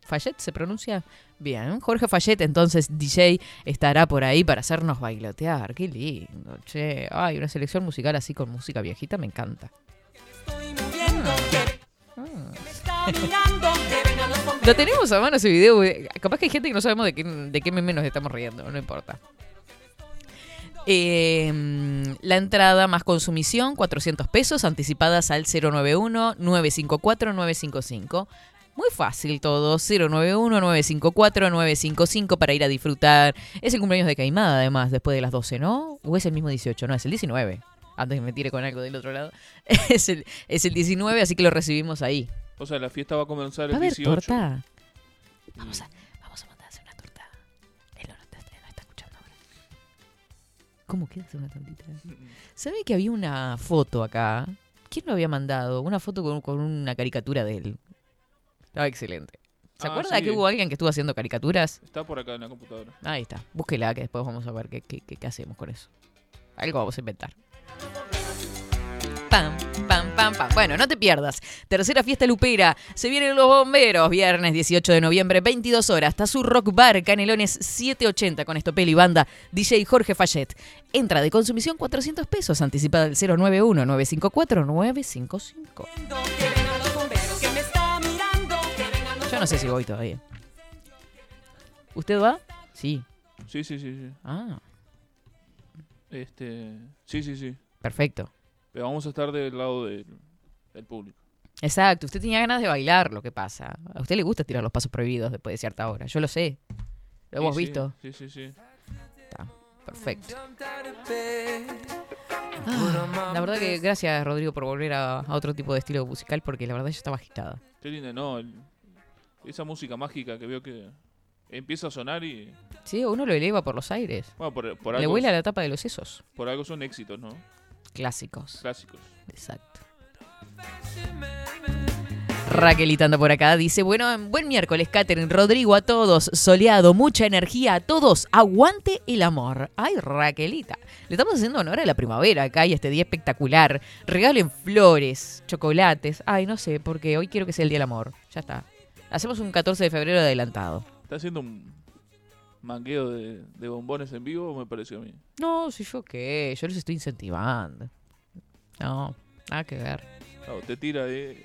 S2: ¿Fayet se pronuncia? Bien, Jorge Fayet, entonces DJ estará por ahí para hacernos bailotear. Qué lindo, che. Ay, una selección musical así con música viejita me encanta. Lo tenemos a mano ese video. eh, Capaz que hay gente que no sabemos de qué, de qué meme nos estamos riendo, no importa. Eh, la entrada más consumición, 400 pesos, anticipadas al 091-954-955. Muy fácil todo, 091-954-955 para ir a disfrutar. Es el cumpleaños de Caimada, además, después de las 12, ¿no? ¿O es el mismo 18? No, es el 19. Antes que me tire con algo del otro lado. Es el, es el 19, así que lo recibimos ahí.
S3: O sea, la fiesta va a comenzar
S2: ¿Va a
S3: el
S2: haber
S3: 18.
S2: torta? Vamos a, vamos a mandar a hacer una torta. Él no, está, no está escuchando ahora. ¿Cómo queda una tortita? ¿Sabe que había una foto acá? ¿Quién lo había mandado? Una foto con, con una caricatura de él. Estaba excelente. ¿Se
S3: Ah,
S2: acuerda
S3: sí.
S2: que hubo alguien que estuvo haciendo caricaturas?
S3: Está por acá en la computadora.
S2: Ahí está. Búsquela que después vamos a ver qué, qué- qué- qué hacemos con eso. Algo vamos a inventar. Pam, pam, pam, pam. Bueno, no te pierdas. Tercera fiesta lupera. Se vienen los bomberos. Viernes 18 de noviembre, 22 horas. Tazú Rock Bar, Canelones 780 con Estopel y banda. DJ Jorge Fayette. Entra de consumición 400 pesos. Anticipada del 091-954-955. Yo no sé si voy todavía. ¿Usted va? Sí.
S3: Sí, sí, sí, sí.
S2: Ah,
S3: Este, sí, sí, sí.
S2: perfecto.
S3: Pero vamos a estar del lado del, del público.
S2: Exacto, usted tenía ganas de bailar, lo que pasa. A usted le gusta tirar los pasos prohibidos después de cierta hora, yo lo sé. Lo hemos
S3: Sí,
S2: visto.
S3: Sí, sí, sí.
S2: Perfecto. Ah, la verdad que gracias, Rodrigo, por volver a, a otro tipo de estilo musical, porque la verdad yo estaba agitada.
S3: Qué linda, ¿no? El- esa música mágica que veo que empieza a sonar y...
S2: Sí, uno lo eleva por los aires.
S3: Bueno, por, por
S2: Le
S3: algo,
S2: vuela la tapa de los sesos.
S3: por algo son éxitos, ¿no?
S2: Clásicos.
S3: Clásicos.
S2: Exacto. Raquelita anda por acá, dice, bueno, buen miércoles, Catherine, Rodrigo, a todos, soleado, mucha energía a todos, aguante el amor. Ay, Raquelita, le estamos haciendo honor a la primavera acá y este día espectacular. Regalen flores, chocolates, ay, no sé, porque hoy quiero que sea el día del amor. Ya está. Hacemos un 14 de febrero adelantado.
S3: ¿Está haciendo un mangueo de, de bombones en vivo me pareció a mí?
S2: No, si yo qué, yo los estoy incentivando. No, nada que ver.
S3: Te tira ahí,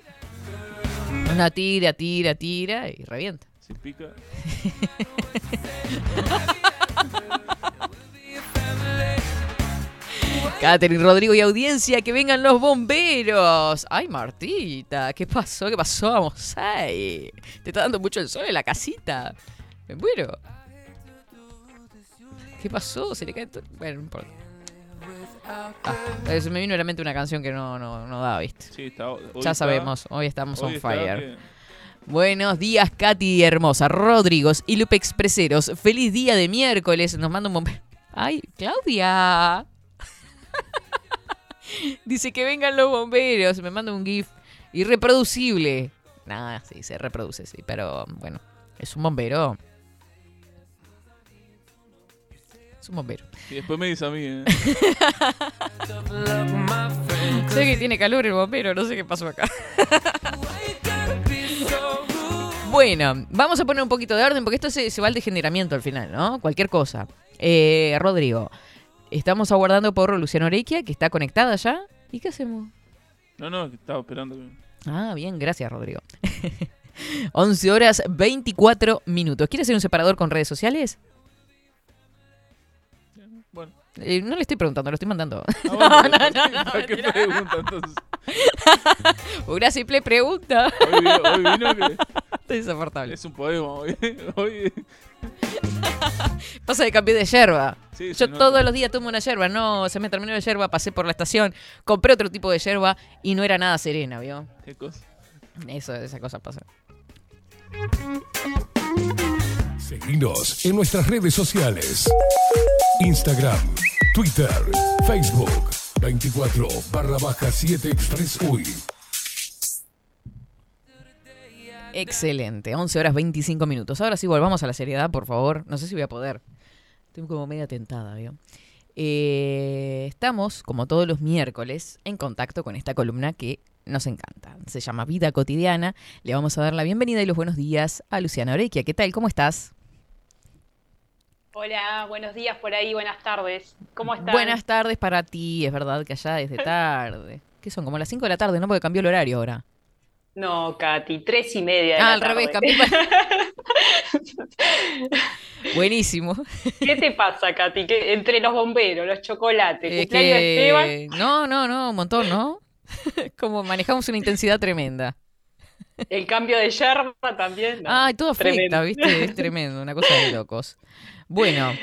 S2: Una tira, tira, tira y revienta.
S3: si pica.
S2: Catherine, Rodrigo y audiencia, que vengan los bomberos. Ay, Martita, ¿qué pasó? ¿Qué pasó? Vamos ahí. Te está dando mucho el sol en la casita. Me muero. ¿Qué pasó? Se le cae todo. Bueno, no importa. Ah, se me vino a la mente una canción que no, no, no da, ¿viste?
S3: Sí, está, hoy
S2: ya
S3: está-
S2: sabemos, hoy estamos
S3: hoy
S2: on fire. Buenos días, Katy hermosa, Rodrigos y Lupe Expreseros. Feliz día de miércoles. Nos manda un bombero. Ay, Claudia. Dice que vengan los bomberos. Me manda un GIF irreproducible. Nada, sí, se reproduce, sí. Pero bueno, es un bombero. Es un bombero.
S3: Y después me dice a mí, ¿eh?
S2: sé que tiene calor el bombero, no sé qué pasó acá. Bueno, vamos a poner un poquito de orden porque esto se, se va al degeneramiento al final, ¿no? Cualquier cosa. Eh, Rodrigo, estamos aguardando por Luciano Orequia, que está conectada ya. ¿Y qué hacemos?
S3: No, no, estaba esperando.
S2: Ah, bien, gracias, Rodrigo. 11 horas 24 minutos. ¿Quieres hacer un separador con redes sociales? Eh, no le estoy preguntando, lo estoy mandando.
S3: Ah, bueno,
S2: no, no, no,
S3: ¿para qué pregunta entonces?
S2: Una simple pregunta.
S3: Hoy, vi- hoy vino que
S2: Estoy insoportable.
S3: es un poema. Hoy, hoy
S2: Pasa de cambié de yerba.
S3: Sí,
S2: Yo
S3: nota.
S2: todos los días tomo una yerba. No, se me terminó la yerba, pasé por la estación, compré otro tipo de yerba y no era nada serena, ¿vio?
S3: qué cosa.
S2: Eso, esa cosa pasa.
S1: Seguinos en nuestras redes sociales. Instagram, Twitter, Facebook, 24 barra baja 7 Express UI.
S2: Excelente, 11 horas 25 minutos. Ahora sí, volvamos a la seriedad, por favor. No sé si voy a poder. Estoy como media tentada, ¿vio? Eh, estamos, como todos los miércoles, en contacto con esta columna que nos encanta. Se llama Vida Cotidiana. Le vamos a dar la bienvenida y los buenos días a Luciana Orequia. ¿Qué tal? ¿Cómo estás?
S10: Hola, buenos días por ahí, buenas tardes. ¿Cómo están?
S2: Buenas tardes para ti. Es verdad que allá es de tarde. ¿Qué son? Como las 5 de la tarde, ¿no? Porque cambió el horario ahora.
S10: No, Katy, tres y media. de
S2: Ah,
S10: la
S2: al revés,
S10: tarde.
S2: Buenísimo.
S10: ¿Qué te pasa, Katy? ¿Qué- entre los bomberos, los chocolates, de
S2: que...
S10: Esteban,
S2: No, no, no, un montón, ¿no? Como manejamos una intensidad tremenda.
S10: El cambio de yerba también. no,
S2: Ay, todo afecta,
S10: tremendo.
S2: ¿viste? Es tremendo, una cosa de locos. Bueno,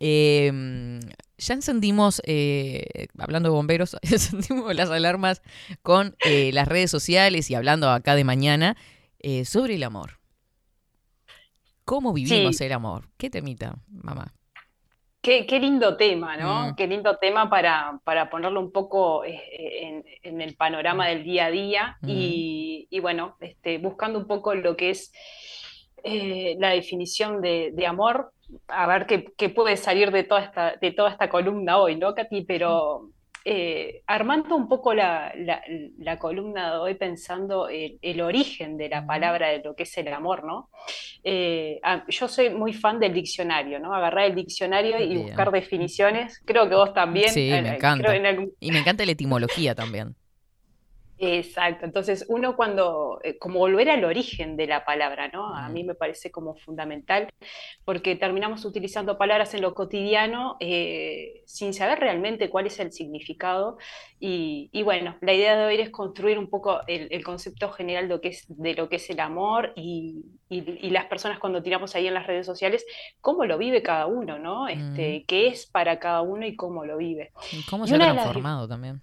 S2: em, ya encendimos, eh, hablando de bomberos, encendimos las alarmas con eh, las redes sociales y hablando acá de mañana eh, sobre el amor. ¿Cómo vivimos
S10: Sí.
S2: el amor? ¿Qué temita, mamá?
S10: Qué, qué lindo tema, ¿no?
S2: Mm.
S10: Qué lindo tema para, para ponerlo un poco eh, en, en el panorama del día a día y, y bueno, este, buscando un poco lo que es eh, la definición de, de amor, a ver qué, qué puede salir de toda esta, de toda esta columna hoy, ¿no, Katy? Pero eh, armando un poco la, la- la columna de hoy pensando el, el origen de la palabra de lo que es el amor, ¿no? Eh, yo soy muy fan del diccionario, ¿no? Agarrar el diccionario y buscar definiciones. Creo que vos también.
S2: Sí,
S10: eh,
S2: me encanta.
S10: en algún-
S2: Y me encanta la etimología también.
S10: Exacto, entonces uno cuando, eh, como volver al origen de la palabra, ¿no? A mí me parece como fundamental, porque terminamos utilizando palabras en lo cotidiano eh, sin saber realmente cuál es el significado. Y, y bueno, la idea de hoy es construir un poco el, el concepto general de lo que es, de lo que es el amor y, y- y las personas cuando tiramos ahí en las redes sociales, cómo lo vive cada uno, ¿no? Este, qué es para cada uno y cómo lo vive.
S2: ¿Y ¿Cómo se ha
S10: las-
S2: transformado también?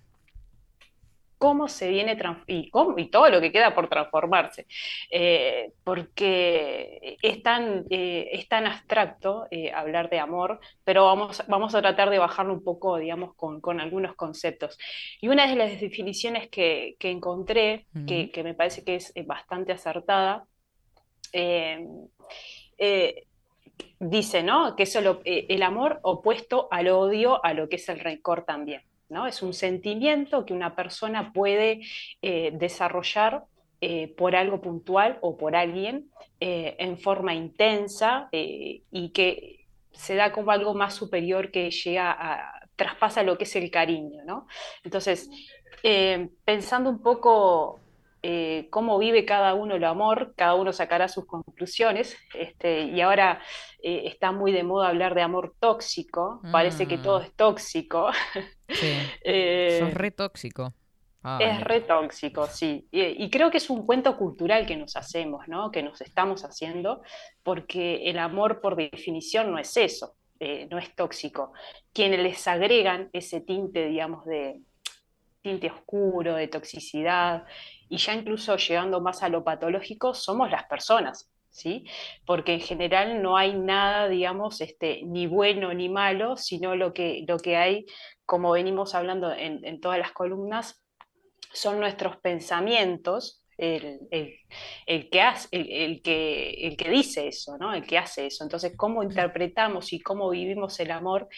S10: Cómo se viene y, cómo- y todo lo que queda por transformarse, Eh, porque es tan, eh, es tan abstracto eh, hablar de amor, pero vamos, vamos a tratar de bajarlo un poco, digamos, con, con algunos conceptos. Y una de las definiciones que, que encontré, que, que me parece que es bastante acertada, dice, ¿no? Que es el amor opuesto al odio, a lo que es el rencor también, Es un sentimiento que una persona puede eh, desarrollar eh, por algo puntual o por alguien eh, en forma intensa y que se da como algo más superior que llega a, traspasa lo que es el cariño, ¿no? Entonces, pensando un poco eh, cómo vive cada uno el amor, cada uno sacará sus conclusiones, este, y ahora eh, está muy de moda hablar de amor tóxico, parece que todo es tóxico.
S2: Sí.
S10: Eh,
S2: Sos re tóxico.
S10: Es re tóxico, sí. Y, y creo que es un cuento cultural que nos hacemos, ¿no? Que nos estamos haciendo, porque el amor por definición no es eso, eh, no es tóxico. Quienes les agregan ese tinte, digamos, de tinte oscuro, de toxicidad, y ya incluso llegando más a lo patológico, somos las personas. ¿Sí? Porque en general no hay nada, digamos, este, ni bueno ni malo, sino lo que, lo que hay, como venimos hablando en, en todas las columnas, son nuestros pensamientos el, el- el que hace, el, el que, el que dice eso, ¿no? El que hace eso. Entonces, cómo interpretamos y cómo vivimos el amor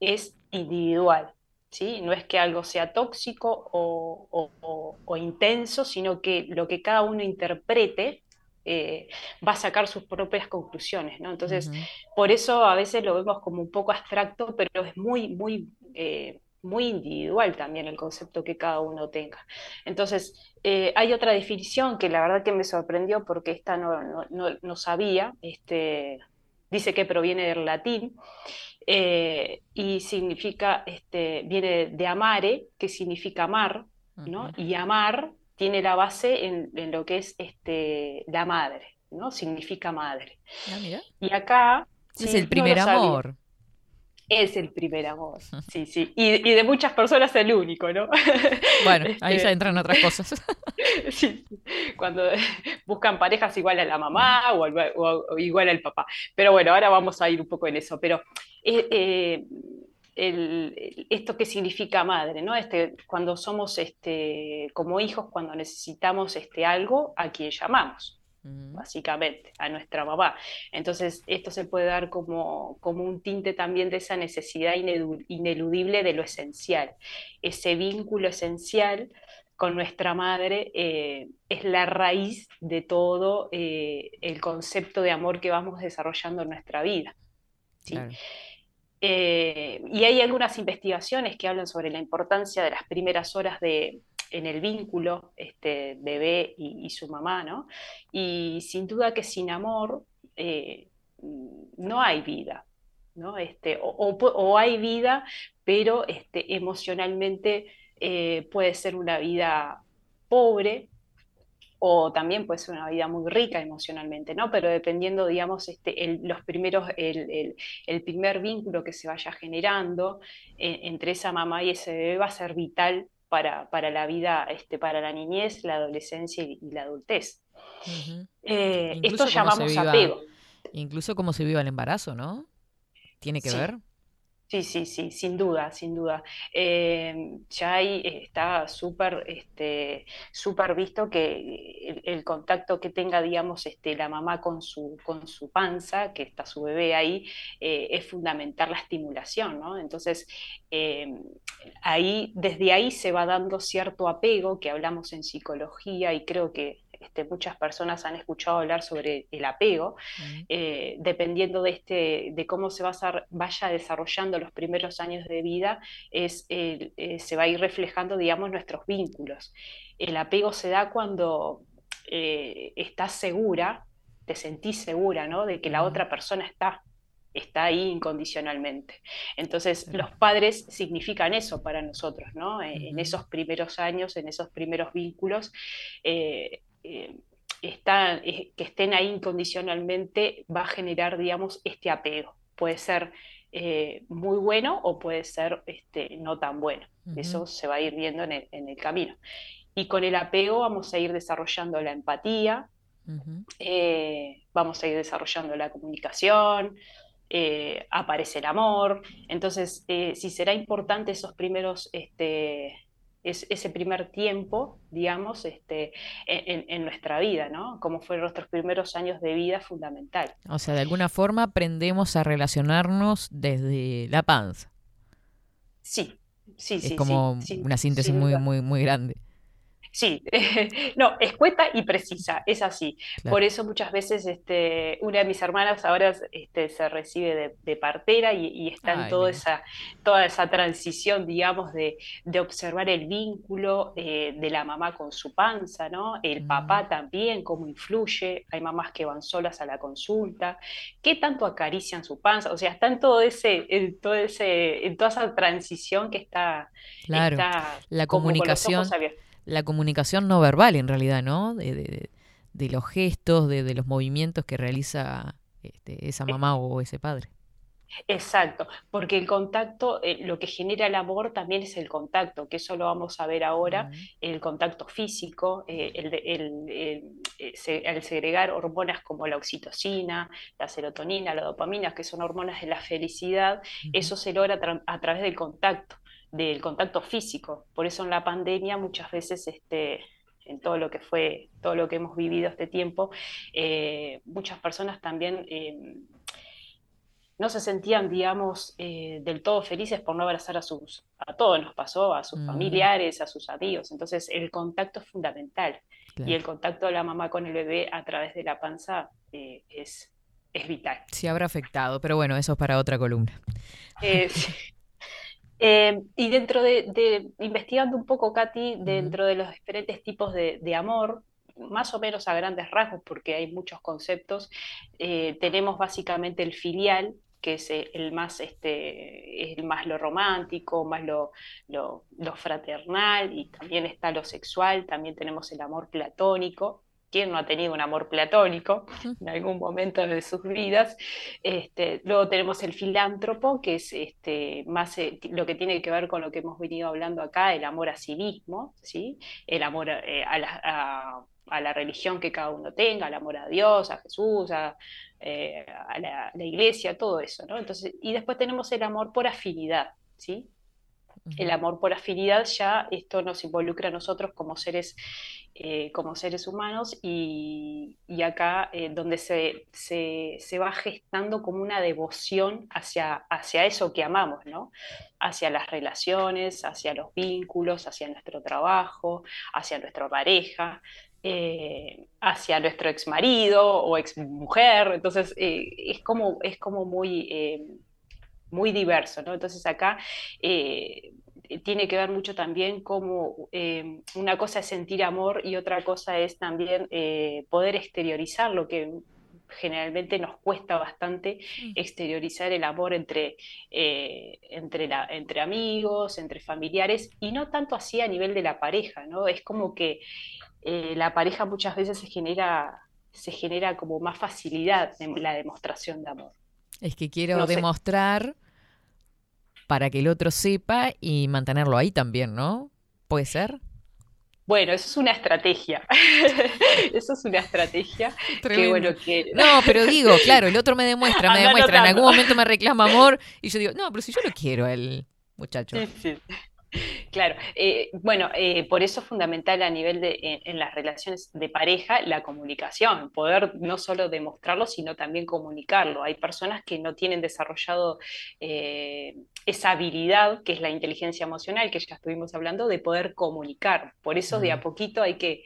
S10: es individual, ¿sí? No es que algo sea tóxico o, o- o- o intenso, sino que lo que cada uno interprete eh, va a sacar sus propias conclusiones, ¿no? Entonces, por eso a veces lo vemos como un poco abstracto, pero es muy, muy, eh, muy individual también el concepto que cada uno tenga. Entonces, eh, hay otra definición que la verdad que me sorprendió porque esta no, no- no- no sabía, este, dice que proviene del latín eh, y significa, este, viene de amare, que significa amar, ¿no? Y amar tiene la base en, en lo que es este, la madre, ¿no? Significa madre.
S2: Ah, mira.
S10: Y acá...
S2: Es el primer amor.
S10: Es el primer amor, sí, sí. Y, y de muchas personas el único, ¿no?
S2: Bueno, ahí
S10: Este,
S2: ya entran otras cosas.
S10: sí, sí. Cuando buscan parejas igual a la mamá o, al- o- o igual al papá. Pero bueno, ahora vamos a ir un poco en eso. Pero eh, eh, el- esto que significa madre, ¿no? Este, cuando somos este, como hijos, cuando necesitamos este, algo, a quien llamamos básicamente, a nuestra mamá. Entonces, esto se puede dar como, como un tinte también de esa necesidad ineludible de lo esencial. Ese vínculo esencial con nuestra madre eh, es la raíz de todo eh, el concepto de amor que vamos desarrollando en nuestra vida. ¿sí? Eh, y hay algunas investigaciones que hablan sobre la importancia de las primeras horas de, en el vínculo este, bebé y, su mamá, ¿no? Y sin duda que sin amor eh, no hay vida, ¿no? Este, o hay vida, pero este, emocionalmente eh, puede ser una vida pobre o también puede ser una vida muy rica emocionalmente, ¿no? Pero dependiendo, digamos, este, el, los primeros, el, el- el primer vínculo que se vaya generando eh, entre esa mamá y ese bebé va a ser vital para, para la vida, este, para la niñez, la adolescencia y, y la adultez. Eh, esto llamamos
S2: viva-
S10: apego.
S2: Incluso cómo se viva el embarazo, ¿no? ¿Tiene que
S10: Sí.
S2: ver?
S10: Sí, sí, sí, sin duda, sin duda. Eh, ya ahí está súper este, visto que el, contacto que tenga, digamos, este, la mamá con su, con su panza, que está su bebé ahí, eh, es fundamental la estimulación, ¿no? Entonces, eh, ahí, desde ahí se va dando cierto apego, que hablamos en psicología y creo que este, muchas personas han escuchado hablar sobre el apego, eh, dependiendo de, este, de cómo se va a vaya desarrollando los primeros años de vida, es, eh, se va a ir reflejando, digamos, nuestros vínculos. El apego se da cuando eh, estás segura, te sentís segura, ¿no? De que la otra persona está, está ahí incondicionalmente. Entonces, los padres significan eso para nosotros, ¿no? En, en esos primeros años, en esos primeros vínculos. eh, eh, eh, que estén ahí incondicionalmente va a generar, digamos, este apego. Puede ser eh, muy bueno o puede ser este, no tan bueno. Eso se va a ir viendo en el, en el camino. Y con el apego vamos a ir desarrollando la empatía, eh, vamos a ir desarrollando la comunicación, eh, aparece el amor. Entonces, si será importante esos primeros, este, es- ese primer tiempo, digamos, este, en, nuestra vida, ¿no? Como fueron nuestros primeros años de vida fundamental.
S2: O sea, de alguna forma aprendemos a relacionarnos desde la panza.
S10: Sí, sí,
S2: Es
S10: sí,
S2: como
S10: sí,
S2: una síntesis muy, muy, muy grande.
S10: Sí, no, escueta y precisa, es así.
S2: Claro.
S10: Por eso muchas veces este, una de mis hermanas ahora este, se recibe de, de partera y, y está en toda esa, toda esa transición, digamos, de, de observar el vínculo eh, de la mamá con su panza, ¿no? El papá también, cómo influye. Hay mamás que van solas a la consulta, qué tanto acarician su panza. O sea, está en todo ese, en todo ese, en toda esa transición que está,
S2: Claro.
S10: está
S2: La
S10: como con los ojos
S2: comunicación,
S10: abiertos.
S2: La comunicación no verbal en realidad, ¿no? De, de- de los gestos, de, de los movimientos que realiza este, esa mamá o ese padre.
S10: Exacto, porque el contacto, eh, lo que genera el amor también es el contacto, que eso lo vamos a ver ahora, el contacto físico, eh, el, el- el- eh, segregar hormonas como la oxitocina, la serotonina, la dopamina, que son hormonas de la felicidad, eso se logra tra- a través del contacto, del contacto físico. Por eso en la pandemia muchas veces este, en todo lo que fue, todo lo que hemos vivido este tiempo, eh, muchas personas también eh, no se sentían, digamos, eh, del todo felices por no abrazar a sus, a todos nos pasó, a sus
S2: Mm.
S10: familiares, a sus amigos. Entonces, el contacto es fundamental.
S2: Claro.
S10: Y el contacto de la mamá con el bebé a través de la panza eh, es, es vital.
S2: Sí habrá afectado, pero bueno, eso es para otra columna.
S10: Eh, sí. Eh, y dentro de, de- investigando un poco, Katy, dentro de los diferentes tipos de, de amor, más o menos a grandes rasgos, porque hay muchos conceptos, eh, tenemos básicamente el filial, que es eh, el más, este, el más lo romántico, más lo, lo, lo fraternal, y también está lo sexual, también tenemos el amor platónico. ¿Quién no ha tenido un amor platónico en algún momento de sus vidas? Este, luego tenemos el filántropo, que es este, más eh, lo que tiene que ver con lo que hemos venido hablando acá, el amor a sí mismo, ¿sí? El amor eh, a, la, a- a la religión que cada uno tenga, el amor a Dios, a Jesús, a, eh, a la, la iglesia, todo eso, ¿no? Entonces, y después tenemos el amor por afinidad, ¿sí? El amor por afinidad ya esto nos involucra a nosotros como seres, eh, como seres humanos y, y acá eh, donde se, se, se va gestando como una devoción hacia, hacia eso que amamos, ¿no? Hacia las relaciones, hacia los vínculos, hacia nuestro trabajo, hacia nuestra pareja, eh, hacia nuestro ex marido o ex mujer. Entonces es como, es como muy... eh, muy diverso, ¿no? Entonces acá eh, tiene que ver mucho también como eh, una cosa es sentir amor y otra cosa es también eh, poder exteriorizar lo que generalmente nos cuesta bastante exteriorizar el amor entre, eh, entre, la, entre amigos, entre familiares, y no tanto así a nivel de la pareja, ¿no? Es como que eh, la pareja muchas veces se genera, se genera como más facilidad en la demostración de amor.
S2: Es que quiero
S10: No sé.
S2: Para que el otro sepa y mantenerlo ahí también, ¿no? ¿Puede ser?
S10: Bueno, eso es una estrategia. Eso es una estrategia que bueno que
S2: No, pero digo, claro, el otro me demuestra, me
S10: Anda
S2: demuestra, en algún momento me reclama amor y yo digo, no, pero si yo lo quiero el muchacho.
S10: Sí, sí. Claro, eh, bueno, eh, por eso es fundamental a nivel de en, en las relaciones de pareja la comunicación, poder no solo demostrarlo, sino también comunicarlo. Hay personas que no tienen desarrollado eh, esa habilidad, que es la inteligencia emocional, que ya estuvimos hablando, de poder comunicar. Por eso de a poquito hay que,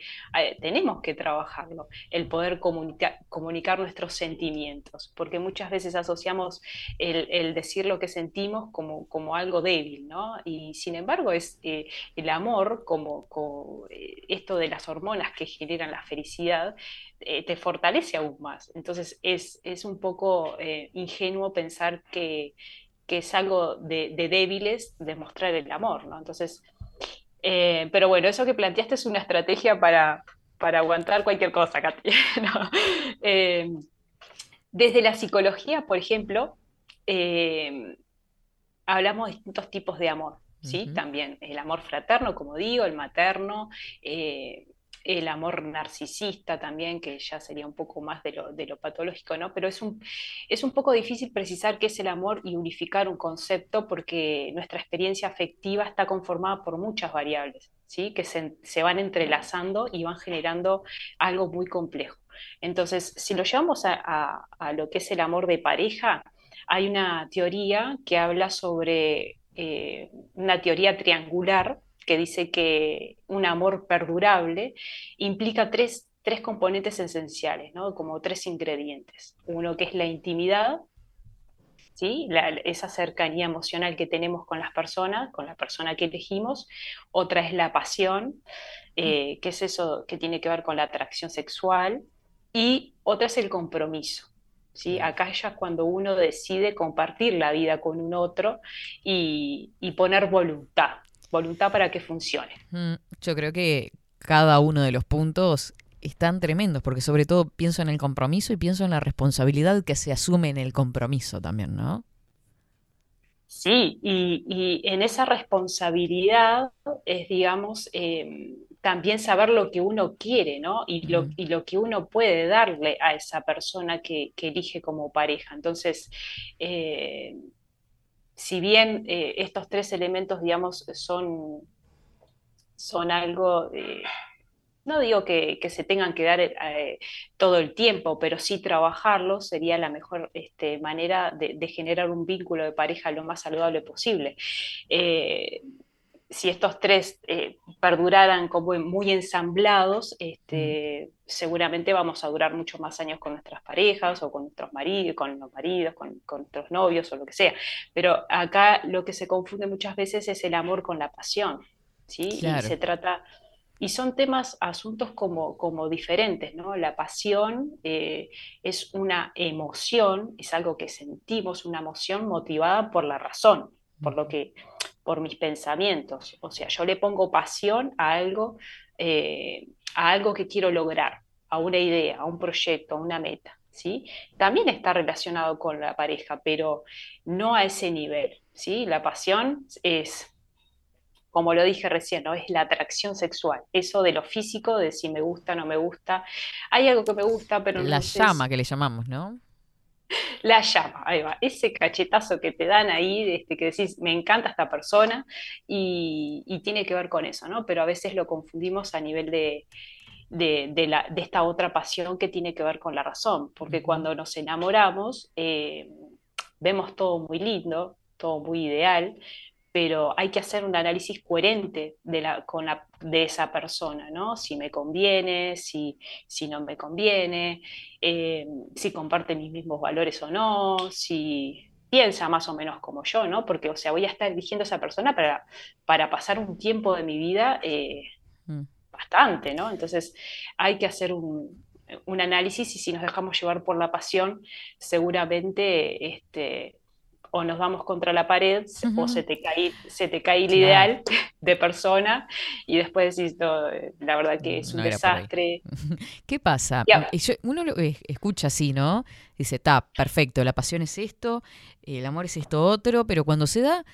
S10: tenemos que trabajarlo, el poder comunica- comunicar nuestros sentimientos, porque muchas veces asociamos el, el decir lo que sentimos como, como algo débil, ¿no? Y sin embargo es eh, el amor, como, eh, esto de las hormonas que generan la felicidad, eh, te fortalece aún más. Entonces es, es un poco eh, ingenuo pensar que, que es algo de, débiles demostrar el amor, ¿no? Entonces, eh, pero bueno, eso que planteaste es una estrategia para, para aguantar cualquier cosa. Eh, desde la psicología, por ejemplo, hablamos de distintos tipos de amor, ¿sí? También el amor fraterno, como digo, el materno, eh, el amor narcisista también, que ya sería un poco más de lo, de lo patológico, ¿no? Pero es un, es un poco difícil precisar qué es el amor y unificar un concepto porque nuestra experiencia afectiva está conformada por muchas variables, ¿sí? Que se, se van entrelazando y van generando algo muy complejo. Entonces, si lo llevamos a, a- a lo que es el amor de pareja, hay una teoría que habla sobre eh, una teoría triangular que dice que un amor perdurable implica tres, tres componentes esenciales, ¿no? Como tres ingredientes. Uno que es la intimidad, ¿sí? Esa cercanía emocional que tenemos con las personas, con la persona que elegimos. Otra es la pasión, eh, que es eso que tiene que ver con la atracción sexual. Y otra es el compromiso. ¿Sí? Acá ya es cuando uno decide compartir la vida con un otro y, y poner voluntad, voluntad para que funcione.
S2: Mm, Yo creo que cada uno de los puntos están tremendos, porque sobre todo pienso en el compromiso y pienso en la responsabilidad que se asume en el compromiso también, ¿no?
S10: Sí, y, y en esa responsabilidad es, digamos, eh, también saber lo que uno quiere, ¿no? Y lo, y lo que uno puede darle a esa persona que, que elige como pareja. Entonces, eh, si bien eh, estos tres elementos, digamos, son, son algo, eh, no digo que, que se tengan que dar eh, todo el tiempo, pero sí trabajarlos sería la mejor este, manera de, de generar un vínculo de pareja lo más saludable posible. Si estos tres eh, perduraran como muy ensamblados, este, seguramente vamos a durar mucho más años con nuestras parejas o con nuestros maridos, con los maridos, con, con nuestros novios o lo que sea. Pero acá lo que se confunde muchas veces es el amor con la pasión, ¿sí? Y
S2: Claro.
S10: se trata, y son temas, asuntos como, como diferentes, ¿no? La pasión eh, es una emoción, es algo que sentimos, una emoción motivada por la razón, por lo que, por mis pensamientos. O sea, yo le pongo pasión a algo, eh, a algo que quiero lograr, a una idea, a un proyecto, a una meta, ¿sí? También está relacionado con la pareja, pero no a ese nivel, ¿sí? La pasión es como lo dije recién, ¿no? Es la atracción sexual, eso de lo físico, de si me gusta o no me gusta. Hay algo que me gusta, pero
S2: La
S10: no sé
S2: llama
S10: si-
S2: que le llamamos, ¿no?
S10: La llama, ahí va, ese cachetazo que te dan ahí, este, que decís, me encanta esta persona, y, y tiene que ver con eso, ¿no? Pero a veces lo confundimos a nivel de, de, de la, de esta otra pasión que tiene que ver con la razón, porque cuando nos enamoramos, eh, vemos todo muy lindo, todo muy ideal, pero hay que hacer un análisis coherente de, la, con la, de esa persona, ¿no? Si me conviene, si, si no me conviene, eh, si comparte mis mismos valores o no, si, piensa más o menos como yo, ¿no? Porque, o sea, voy a estar eligiendo a esa persona para, para pasar un tiempo de mi vida eh,
S2: Mm.
S10: bastante, ¿no? Entonces hay que hacer un, un análisis y si nos dejamos llevar por la pasión, seguramente este, o nos vamos contra la pared o se te cae, se te cae el ideal de persona y después decís, "No, la verdad que es un
S2: No era por ahí".
S10: desastre.
S2: ¿Qué pasa? Yo- uno lo es- escucha así, ¿no? Dice, está, perfecto, la pasión es esto, el amor es esto otro, pero cuando se da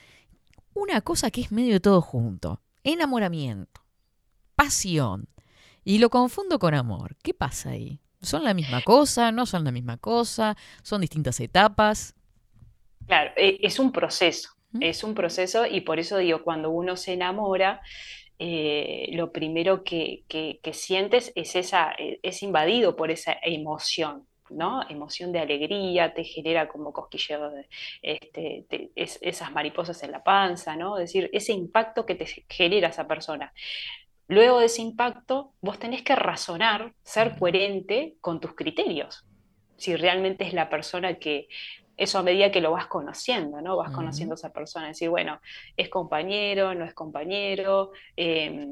S2: una cosa que es medio de todo junto, enamoramiento, pasión, y lo confundo con amor, ¿qué pasa ahí? ¿Son la misma cosa? ¿No son la misma cosa? ¿Son distintas etapas?
S10: Claro, e- es un proceso, es un proceso y por eso digo, cuando uno se enamora, eh, lo primero que, que- que sientes es esa, eh, es invadido por esa emoción, ¿no? Emoción de alegría, te genera como cosquilleo, de- este, te- es- esas mariposas en la panza, ¿no? Es decir, ese impacto que te genera esa persona. Luego de ese impacto, vos tenés que razonar, ser coherente con tus criterios. Si realmente es la persona que, eso a medida que lo vas conociendo, ¿no? Vas conociendo a esa persona, decir, bueno, es compañero, no es compañero, eh,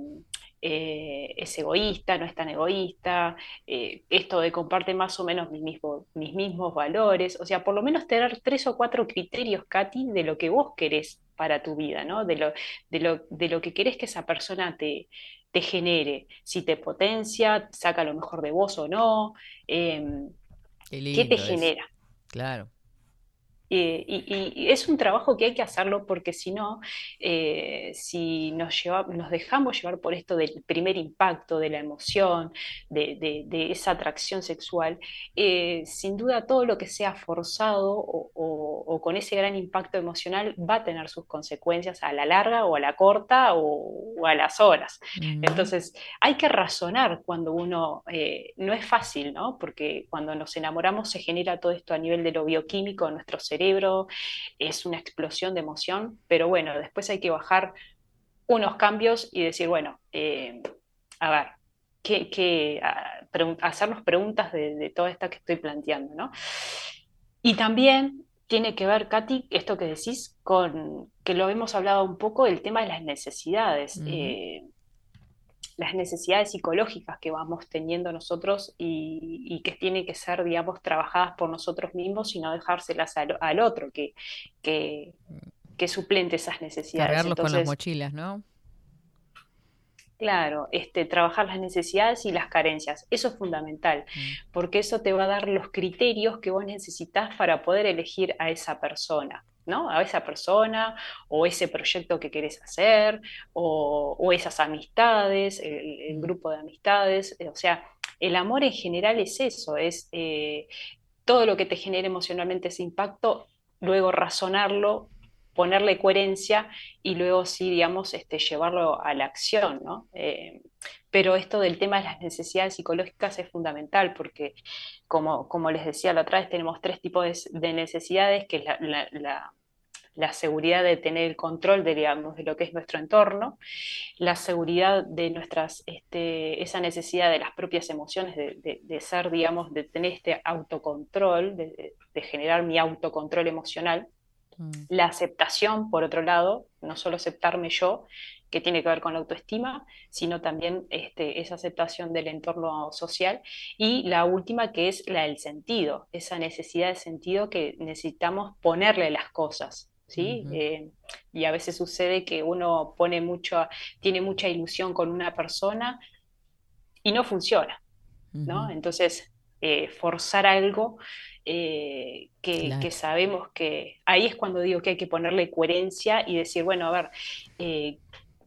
S10: eh, es egoísta, no es tan egoísta, eh, esto de comparte más o menos mis mismos, mis mismos valores, o sea, por lo menos tener tres o cuatro criterios, Katy, de lo que vos querés para tu vida, ¿no? De lo, de lo, de lo que querés que esa persona te, te genere, si te potencia, saca lo mejor de vos o no, em,
S2: Qué
S10: ¿qué te genera?
S2: Claro.
S10: Eh, y, y- y es un trabajo que hay que hacerlo porque si no, eh, si nos lleva- nos dejamos llevar por esto del primer impacto, de la emoción, de, de- de esa atracción sexual, eh, sin duda todo lo que sea forzado o, o- o con ese gran impacto emocional va a tener sus consecuencias a la larga o a la corta o, o a las horas. Entonces, hay que razonar cuando uno, eh, no es fácil, ¿no? Porque cuando nos enamoramos se genera todo esto a nivel de lo bioquímico en nuestro cerebro, es una explosión de emoción, pero bueno, después hay que bajar unos cambios y decir, bueno, eh, a ver, ¿qué, qué- a- hacernos preguntas de, de toda esta que estoy planteando, ¿no? Y también tiene que ver, Katy, esto que decís, con que lo hemos hablado un poco, el tema de las necesidades. Eh, las necesidades psicológicas que vamos teniendo nosotros y, y que tienen que ser, digamos, trabajadas por nosotros mismos y no dejárselas al, al otro, que, que, que suplente esas necesidades.
S2: Cargarlos con las mochilas, ¿no?
S10: Claro, este, trabajar las necesidades y las carencias, eso es fundamental, porque eso te va a dar los criterios que vos necesitas para poder elegir a esa persona, ¿no? A esa persona o ese proyecto que querés hacer o, o esas amistades, el, el grupo de amistades, eh, o sea, el amor en general es eso, es eh, todo lo que te genere emocionalmente ese impacto, luego razonarlo, ponerle coherencia y luego sí, digamos, este, llevarlo a la acción, ¿no? Eh, pero esto del tema de las necesidades psicológicas es fundamental porque, como, como les decía la otra vez, tenemos tres tipos de, de necesidades, que es la, la- seguridad de tener el control de, digamos, de lo que es nuestro entorno, la seguridad de nuestras, este, esa necesidad de las propias emociones, de, de- de ser, digamos, de tener este autocontrol, de generar mi autocontrol emocional, la aceptación, por otro lado, no solo aceptarme yo, que tiene que ver con la autoestima, sino también este, esa aceptación del entorno social. Y la última, que es la del sentido, esa necesidad de sentido que necesitamos ponerle las cosas. ¿Sí? Eh, y a veces sucede que uno pone mucho, tiene mucha ilusión con una persona y no funciona, ¿no? Entonces, eh, forzar algo eh, que,
S2: Claro.
S10: que sabemos que ahí es cuando digo que hay que ponerle coherencia y decir, bueno, a ver, eh,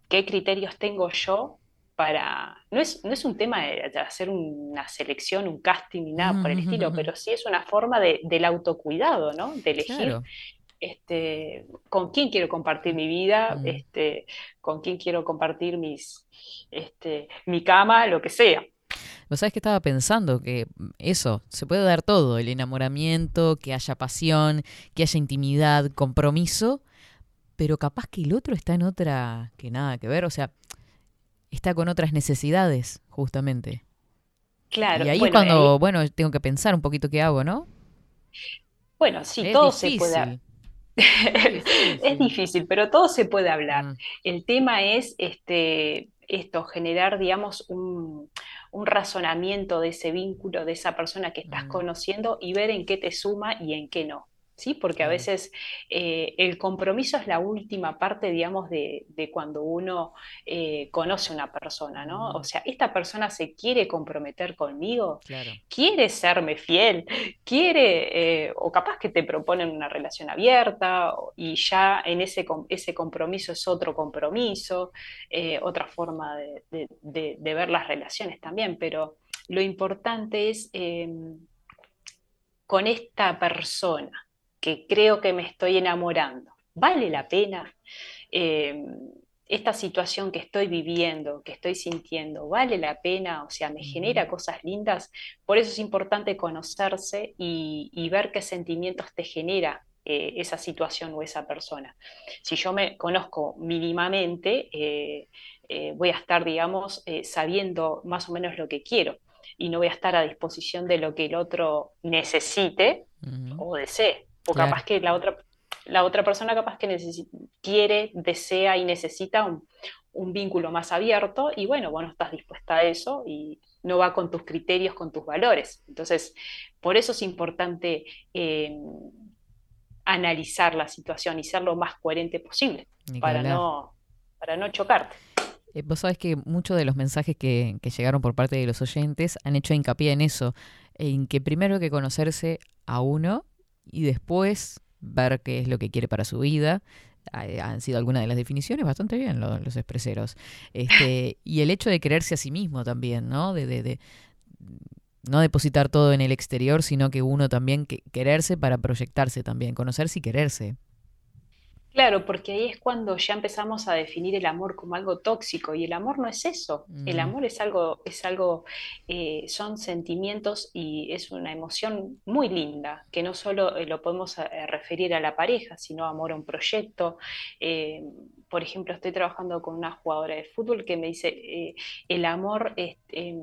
S10: ¿qué criterios tengo yo para... No es, no es un tema de, de hacer una selección, un casting ni nada por el estilo, pero sí es una forma de, del autocuidado, ¿no? De elegir
S2: Claro.
S10: este, con quién quiero compartir mi vida, este, con quién quiero compartir mis, este, mi cama, lo que sea.
S2: Vos sabés que estaba pensando que mm, eso, se puede dar todo, el enamoramiento, que haya pasión, que haya intimidad, compromiso, pero capaz que el otro está en otra que nada que ver, o sea, está con otras necesidades, justamente.
S10: Claro,
S2: y ahí
S10: bueno,
S2: es cuando, bueno, tengo que pensar un poquito qué hago, ¿no?
S10: bueno, sí,
S2: Es
S10: todo se puede,
S2: difícil.
S10: es difícil, pero todo se puede hablar. El tema es este, esto, generar, digamos, un, un razonamiento de ese vínculo, de esa persona que estás conociendo y ver en qué te suma y en qué no. ¿Sí? Porque a veces eh, el compromiso es la última parte, digamos, de, de cuando uno eh, conoce a una persona, ¿no? O sea, esta persona se quiere comprometer conmigo,
S2: Claro.
S10: quiere serme fiel, quiere, eh, o capaz que te proponen una relación abierta y ya en ese, ese compromiso es otro compromiso, otra forma de, de- de- de ver las relaciones también, pero lo importante es em, con esta persona que creo que me estoy enamorando, ¿vale la pena? Eh, esta situación que estoy viviendo, que estoy sintiendo, ¿vale la pena? O sea, me genera cosas lindas. Por eso es importante conocerse y, y ver qué sentimientos te genera eh, esa situación o esa persona. Si yo me conozco mínimamente, eh, eh, voy a estar, digamos, sabiendo más o menos lo que quiero y no voy a estar a disposición de lo que el otro necesite o desee. O
S2: Claro.
S10: capaz que la otra, la otra persona capaz que quiere, desea y necesita un, un vínculo más abierto y bueno, vos no estás dispuesta a eso y no va con tus criterios, con tus valores. Entonces, por eso es importante eh, analizar la situación y ser lo más coherente posible para no, para no chocarte.
S2: Eh, Vos sabés que muchos de los mensajes que, que llegaron por parte de los oyentes han hecho hincapié en eso, en que primero hay que conocerse a uno y después ver qué es lo que quiere para su vida. Han sido algunas de las definiciones bastante bien lo- los expreseros. Este, y el hecho de quererse a sí mismo también, ¿no? De, de- de no depositar todo en el exterior, sino que uno también que- quererse para proyectarse también, conocerse y quererse.
S10: Claro, porque ahí es cuando ya empezamos a definir el amor como algo tóxico y el amor no es eso. El
S2: Mm.
S10: amor es algo, es algo, eh, son sentimientos y es una emoción muy linda, que no solo eh, lo podemos eh, referir a la pareja, sino amor a un proyecto. Por ejemplo, estoy trabajando con una jugadora de fútbol que me dice, el amor, es, em,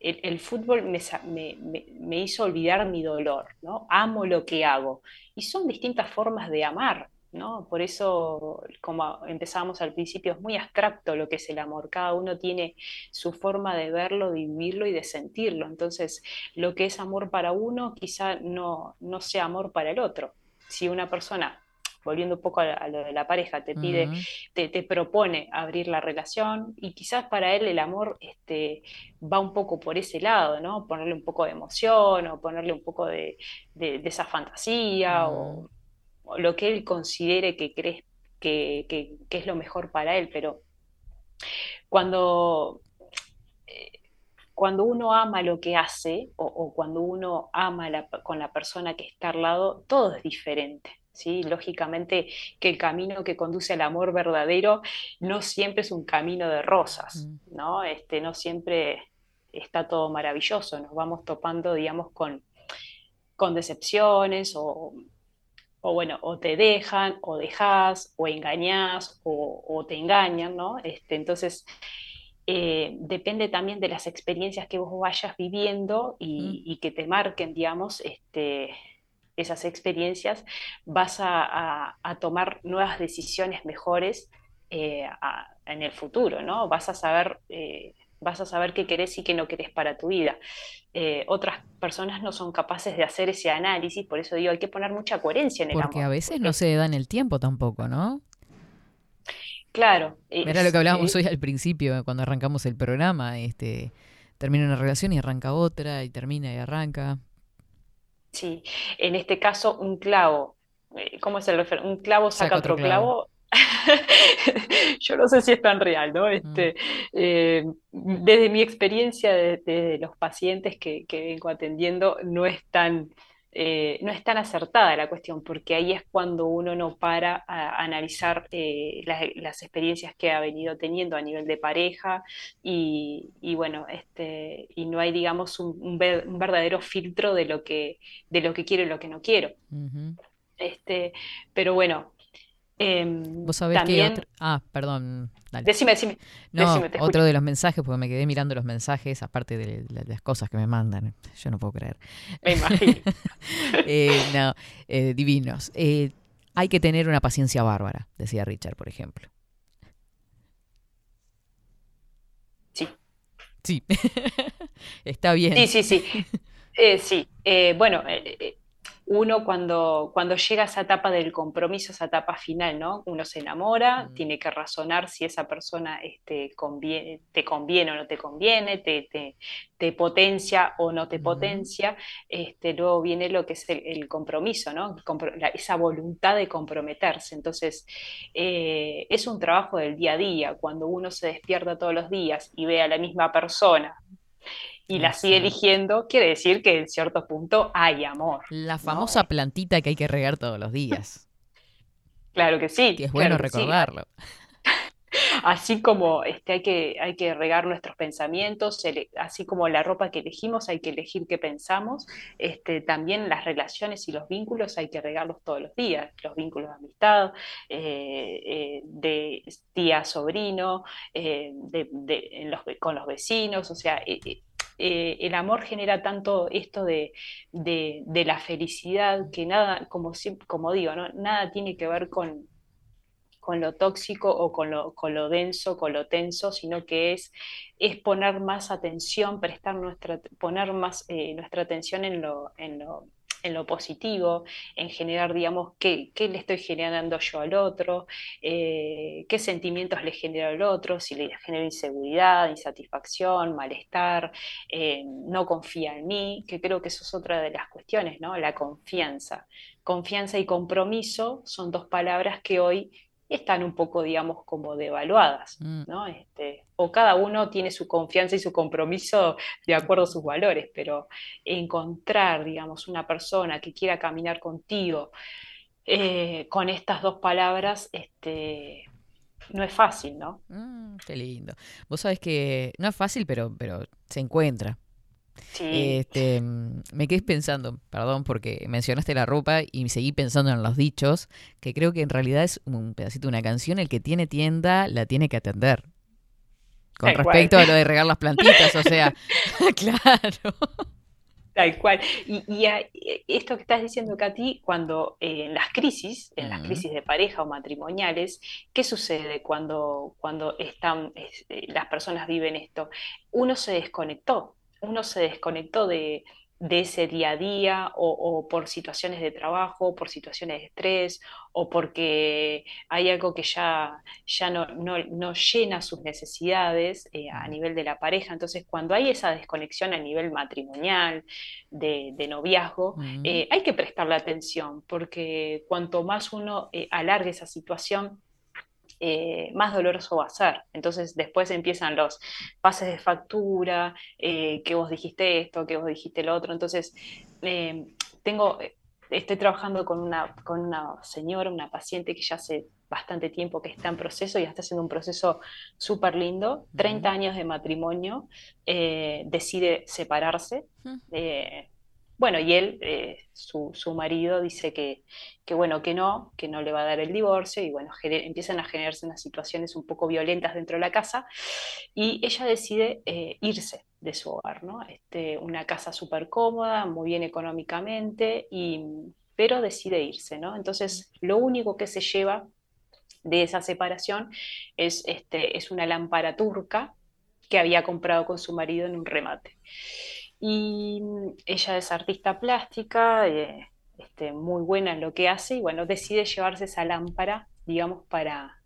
S10: el, el fútbol me- me hizo olvidar mi dolor, ¿no? Amo lo que hago. Y son distintas formas de amar, ¿no? Por eso, como empezábamos al principio, es muy abstracto lo que es el amor. Cada uno tiene su forma de verlo, de vivirlo y de sentirlo. Entonces, lo que es amor para uno quizá no, no sea amor para el otro. Si una persona, volviendo un poco a, a lo de la pareja, te pide, te, te propone abrir la relación y quizás para él el amor este, va un poco por ese lado, ¿no? Ponerle un poco de emoción o ponerle un poco de, de- de esa fantasía o, o lo que él considere que crees que, que- que es lo mejor para él, pero cuando, eh, cuando uno ama lo que hace o, o cuando uno ama la- con la persona que está al lado, todo es diferente. ¿sí? Lógicamente que el camino que conduce al amor verdadero no siempre es un camino de rosas, ¿no? Este, no siempre está todo maravilloso, nos vamos topando, digamos, con, con decepciones o, o bueno, o te dejan, o dejas, o engañas, o, o te engañan, ¿no? Este, entonces, eh, depende también de las experiencias que vos vayas viviendo y, y que te marquen, digamos, este, esas experiencias, vas a, a- a tomar nuevas decisiones mejores eh, a- en el futuro, ¿no? Vas a saber, eh, vas a saber qué querés y qué no querés para tu vida. Eh, otras personas no son capaces de hacer ese análisis, por eso digo, hay que poner mucha coherencia en el
S2: Porque
S10: amor.
S2: a veces no se dan el tiempo tampoco, ¿no?
S10: Claro.
S2: Era lo que hablábamos
S10: eh,
S2: hoy al principio, cuando arrancamos el programa, este, termina una relación y arranca otra, y termina y arranca.
S10: Sí, en este caso un clavo, eh, ¿cómo es el refer- Un clavo saca,
S2: Saca
S10: otro
S2: otro clavo.
S10: clavo. Yo no sé si es tan real, ¿no? Este, eh, desde mi experiencia de, de los pacientes que, que vengo atendiendo, no es tan, eh, no es tan acertada la cuestión, porque ahí es cuando uno no para a analizar eh, las, las experiencias que ha venido teniendo a nivel de pareja y, y bueno, este, y no hay, digamos, un, un ver- un verdadero filtro de lo que, de lo que quiero y lo que no quiero. Este, pero bueno, em,
S2: Vos sabés que
S10: también,
S2: otro- Ah, perdón. Dale.
S10: decime, decime,
S2: No,
S10: decime, te
S2: otro de los mensajes, porque me quedé mirando los mensajes, aparte de la- las cosas que me mandan. Yo no puedo creer.
S10: Me imagino.
S2: Eh, no, eh, divinos. Eh, hay que tener una paciencia bárbara, decía Richard, por ejemplo.
S10: Sí.
S2: Sí. Está bien.
S10: Sí, sí, sí. Sí. Bueno, uno cuando, cuando llega a esa etapa del compromiso, esa etapa final, ¿no? Uno se enamora, tiene que razonar si esa persona este, conviene- te conviene o no te conviene, te, te- te potencia o no te potencia. Este, luego viene lo que es el, el compromiso, ¿no? El compro- la- esa voluntad de comprometerse. Entonces, eh, es un trabajo del día a día. Cuando uno se despierta todos los días y ve a la misma persona y la sigue eligiendo, quiere decir que en cierto punto hay amor.
S2: La famosa plantita que hay que regar todos los días.
S10: Claro que sí.
S2: Que es bueno
S10: sí.
S2: recordarlo.
S10: Así como este, hay que, hay que regar nuestros pensamientos, así como la ropa que elegimos, hay que elegir qué pensamos, este, también las relaciones y los vínculos hay que regarlos todos los días, los vínculos de amistad, eh, eh, de tía sobrino, eh, de- de- en los- con los vecinos, o sea, eh, el amor genera tanto esto de, la felicidad que nada, como, como digo, ¿no? Nada tiene que ver con con lo tóxico o con lo, con lo denso, con lo tenso, sino que es, es poner más atención, prestar nuestra, poner más eh, nuestra atención en lo, en lo, en lo positivo, en generar, digamos, qué, qué le estoy generando yo al otro, eh, qué sentimientos le genero al otro, si le genero inseguridad, insatisfacción, malestar, eh, no confía en mí, que creo que eso es otra de las cuestiones, ¿no? La confianza. Confianza y compromiso son dos palabras que hoy están un poco, digamos, como devaluadas, ¿no? Este, o cada uno tiene su confianza y su compromiso de acuerdo a sus valores, pero encontrar, digamos, una persona que quiera caminar contigo eh, con estas dos palabras, este, no es fácil, ¿no?
S2: Mm, qué lindo. Vos sabés que no es fácil, pero, pero se encuentra.
S10: Sí.
S2: Este, me quedé pensando, perdón, porque mencionaste la ropa y seguí pensando en los dichos, que creo que en realidad es un pedacito de una canción, el que tiene tienda la tiene que atender. Con
S10: Tal cual.
S2: respecto a lo de regar las plantitas, o sea, claro.
S10: Tal cual. Y, y a- esto que estás diciendo, Katy, cuando eh, en las crisis, en las crisis de pareja o matrimoniales, ¿qué sucede cuando, cuando están, es- eh, las personas viven esto? Uno se desconectó, uno se desconectó de, de ese día a día o, o por situaciones de trabajo, por situaciones de estrés o porque hay algo que ya, ya no, no- no llena sus necesidades eh, a nivel de la pareja. Entonces, cuando hay esa desconexión a nivel matrimonial, de, de noviazgo, eh, hay que prestarle atención, porque cuanto más uno eh, alargue esa situación, eh, más doloroso va a ser. Entonces después empiezan los pases de factura, eh, que vos dijiste esto, que vos dijiste lo otro. Entonces, eh, tengo, estoy trabajando con una, con una señora, una paciente que ya hace bastante tiempo que está en proceso y está haciendo un proceso súper lindo, 30 años de matrimonio, eh, decide separarse. eh, bueno, y él, eh, su, su marido, dice que, que bueno, que no, que no le va a dar el divorcio, y bueno, empiezan a generarse unas situaciones un poco violentas dentro de la casa, y ella decide eh, irse de su hogar, ¿no? Este, una casa súper cómoda, muy bien económicamente, y, pero decide irse, ¿no? Entonces, lo único que se lleva de esa separación es, este, es una lámpara turca que había comprado con su marido en un remate. Y mm, ella es artista plástica, eh, este, muy buena en lo que hace, y bueno, decide llevarse esa lámpara, digamos, para,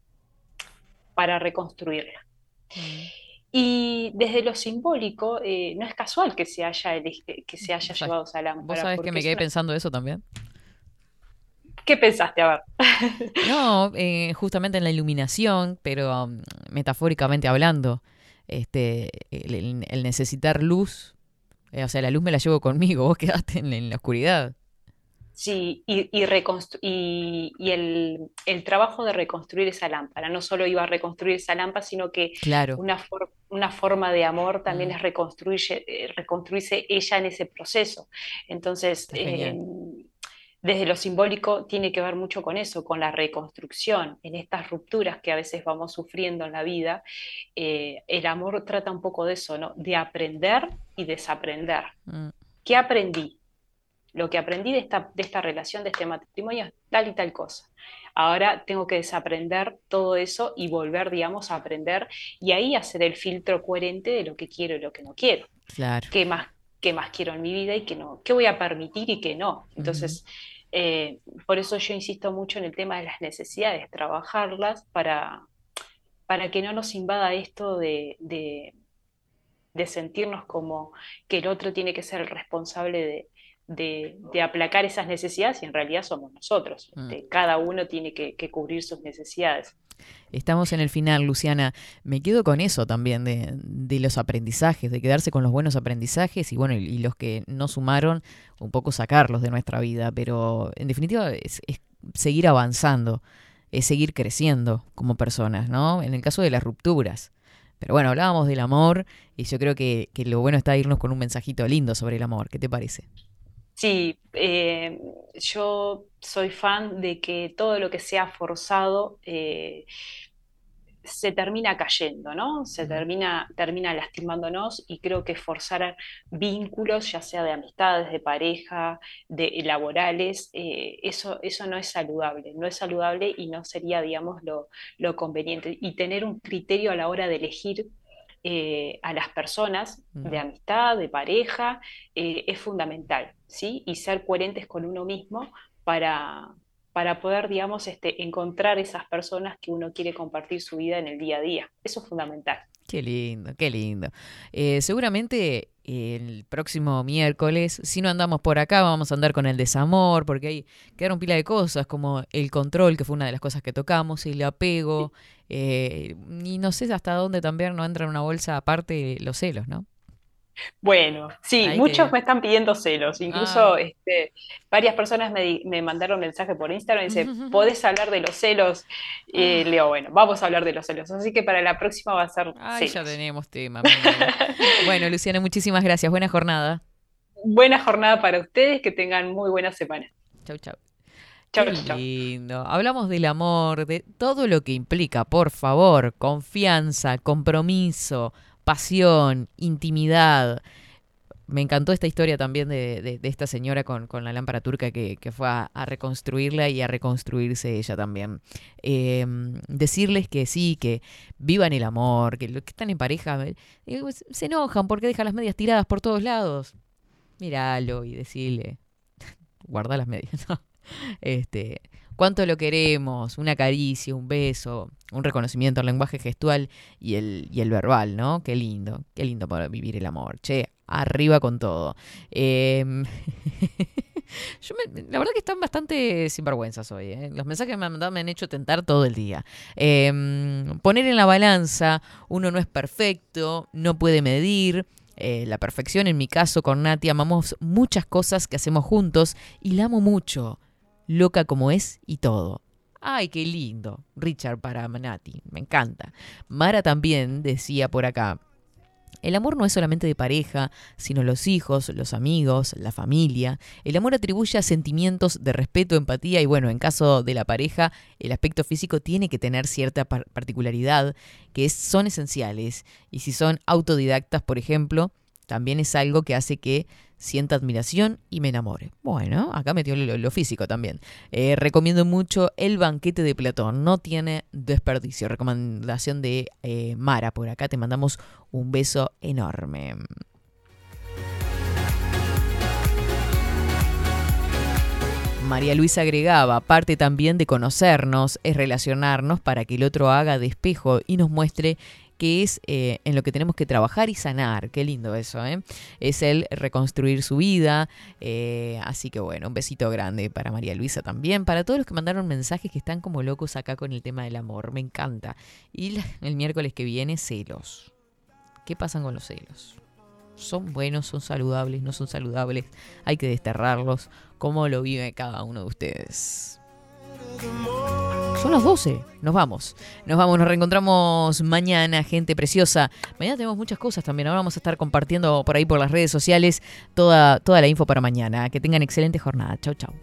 S10: para reconstruirla. Y desde lo simbólico, eh, no es casual que se haya, que se haya llevado esa lámpara.
S2: ¿Vos sabés que me quedé
S10: una-
S2: pensando eso también?
S10: ¿Qué pensaste? A ver.
S2: No, eh, justamente en la iluminación, pero um, metafóricamente hablando, este, el necesitar luz, eh, o sea, la luz me la llevo conmigo, vos quedaste en, en la oscuridad.
S10: Sí, y, y, y, y el, el trabajo de reconstruir esa lámpara, no solo iba a reconstruir esa lámpara, sino que
S2: Claro.
S10: una, for- una forma de amor también es reconstruirse, eh, reconstruirse ella en ese proceso. Entonces, eh, desde lo simbólico tiene que ver mucho con eso, con la reconstrucción, en estas rupturas que a veces vamos sufriendo en la vida. eh, el amor trata un poco de eso, ¿no? De aprender y desaprender.
S2: Mm.
S10: ¿Qué aprendí? lo que aprendí de esta, de esta relación, de este matrimonio, es tal y tal cosa. Ahora tengo que desaprender todo eso y volver, digamos, a aprender y ahí hacer el filtro coherente de lo que quiero y lo que no quiero.
S2: Claro.
S10: ¿Qué más, qué más quiero en mi vida y qué no? ¿Qué voy a permitir y qué no? Entonces, eh, por eso yo insisto mucho en el tema de las necesidades, trabajarlas para, para que no nos invada esto de, de, de sentirnos como que el otro tiene que ser el responsable de, de, de aplacar esas necesidades y en realidad somos nosotros.
S2: Mm.
S10: Este, cada uno tiene que, que cubrir sus necesidades.
S2: Estamos en el final, Luciana. Me quedo con eso también, de, de los aprendizajes, de quedarse con los buenos aprendizajes y bueno, y los que no sumaron, un poco sacarlos de nuestra vida. Pero en definitiva es, es seguir avanzando, es seguir creciendo como personas, ¿no? En el caso de las rupturas. Pero bueno, hablábamos del amor y yo creo que, que lo bueno está irnos con un mensajito lindo sobre el amor. ¿Qué te parece?
S10: Sí, eh, yo soy fan de que todo lo que sea forzado eh, se termina cayendo, ¿no? Se termina, termina lastimándonos y creo que forzar vínculos, ya sea de amistades, de pareja, de laborales, eh, eso, eso no es saludable, no es saludable y no sería, digamos, lo, lo conveniente. Y tener un criterio a la hora de elegir eh, a las personas de amistad, de pareja, eh, es fundamental, ¿sí? Y ser coherentes con uno mismo para, para poder, digamos, este, encontrar esas personas que uno quiere compartir su vida en el día a día. Eso es fundamental.
S2: Qué lindo, qué lindo. Eh, seguramente el próximo miércoles, si no andamos por acá, vamos a andar con el desamor, porque ahí quedaron pila de cosas, como el control, que fue una de las cosas que tocamos, el apego, eh, y no sé hasta dónde también no entra en una bolsa aparte los celos, ¿no?
S10: Bueno, sí,
S2: Hay
S10: muchos
S2: que-
S10: me están pidiendo celos. Incluso
S2: Ah.
S10: este, varias personas me, me mandaron mensaje por Instagram y dicen, ¿podés hablar de los celos? Y Leo, bueno, vamos a hablar de los celos. Así que para la próxima va a ser
S2: Ay, ya tenemos tema. bueno, Luciana, muchísimas gracias. Buena jornada.
S10: Buena jornada para ustedes, que tengan muy buena semana.
S2: Chau, chau.
S10: Chau,
S2: Qué
S10: chau,
S2: lindo. Hablamos del amor, de todo lo que implica, por favor, confianza, compromiso, pasión, intimidad. Me encantó esta historia también de, de- de esta señora con, con la lámpara turca que, que fue a, a reconstruirla y a reconstruirse ella también. Eh, decirles que sí, que vivan el amor, que los que están en pareja eh, se enojan porque dejan las medias tiradas por todos lados. Míralo y decirle, guarda las medias, ¿no? Este, cuánto lo queremos, una caricia, un beso, un reconocimiento al lenguaje gestual y el, y el verbal, ¿no? Qué lindo, qué lindo para vivir el amor. Che, arriba con todo. Em, yo la verdad que están bastante sinvergüenzas hoy. ¿eh? Los mensajes que me han mandado me han hecho tentar todo el día. Em, poner en la balanza, uno no es perfecto, no puede medir. eh, la perfección, en mi caso con Nati, amamos muchas cosas que hacemos juntos y la amo mucho loca como es y todo. Ay, qué lindo. Richard para Nati, me encanta. Mara también decía por acá, el amor no es solamente de pareja, sino los hijos, los amigos, la familia. El amor atribuye a sentimientos de respeto, empatía y bueno, en caso de la pareja, el aspecto físico tiene que tener cierta par- particularidad que es- son esenciales. Y si son autodidactas, por ejemplo, también es algo que hace que sienta admiración y me enamore. Bueno, acá metió lo, lo físico también. Eh, recomiendo mucho El banquete de Platón, no tiene desperdicio. Recomendación de eh, Mara por acá, te mandamos un beso enorme. María Luisa agregaba, parte también de conocernos es relacionarnos para que el otro haga de espejo y nos muestre que es eh, en lo que tenemos que trabajar y sanar. Qué lindo eso, ¿eh? Es el reconstruir su vida. eh, así que bueno, un besito grande para María Luisa también. Para todos los que mandaron mensajes que están como locos acá con el tema del amor. Me encanta. Y el miércoles que viene, celos. ¿Qué pasan con los celos? ¿Son buenos? ¿Son saludables? ¿No son saludables? Hay que desterrarlos. ¿Cómo lo vive cada uno de ustedes? Son las 12. Nos vamos. Nos vamos, nos reencontramos mañana, gente preciosa. Mañana tenemos muchas cosas también. Ahora vamos a estar compartiendo por ahí por las redes sociales toda, toda la info para mañana. Que tengan excelente jornada. Chau, chau.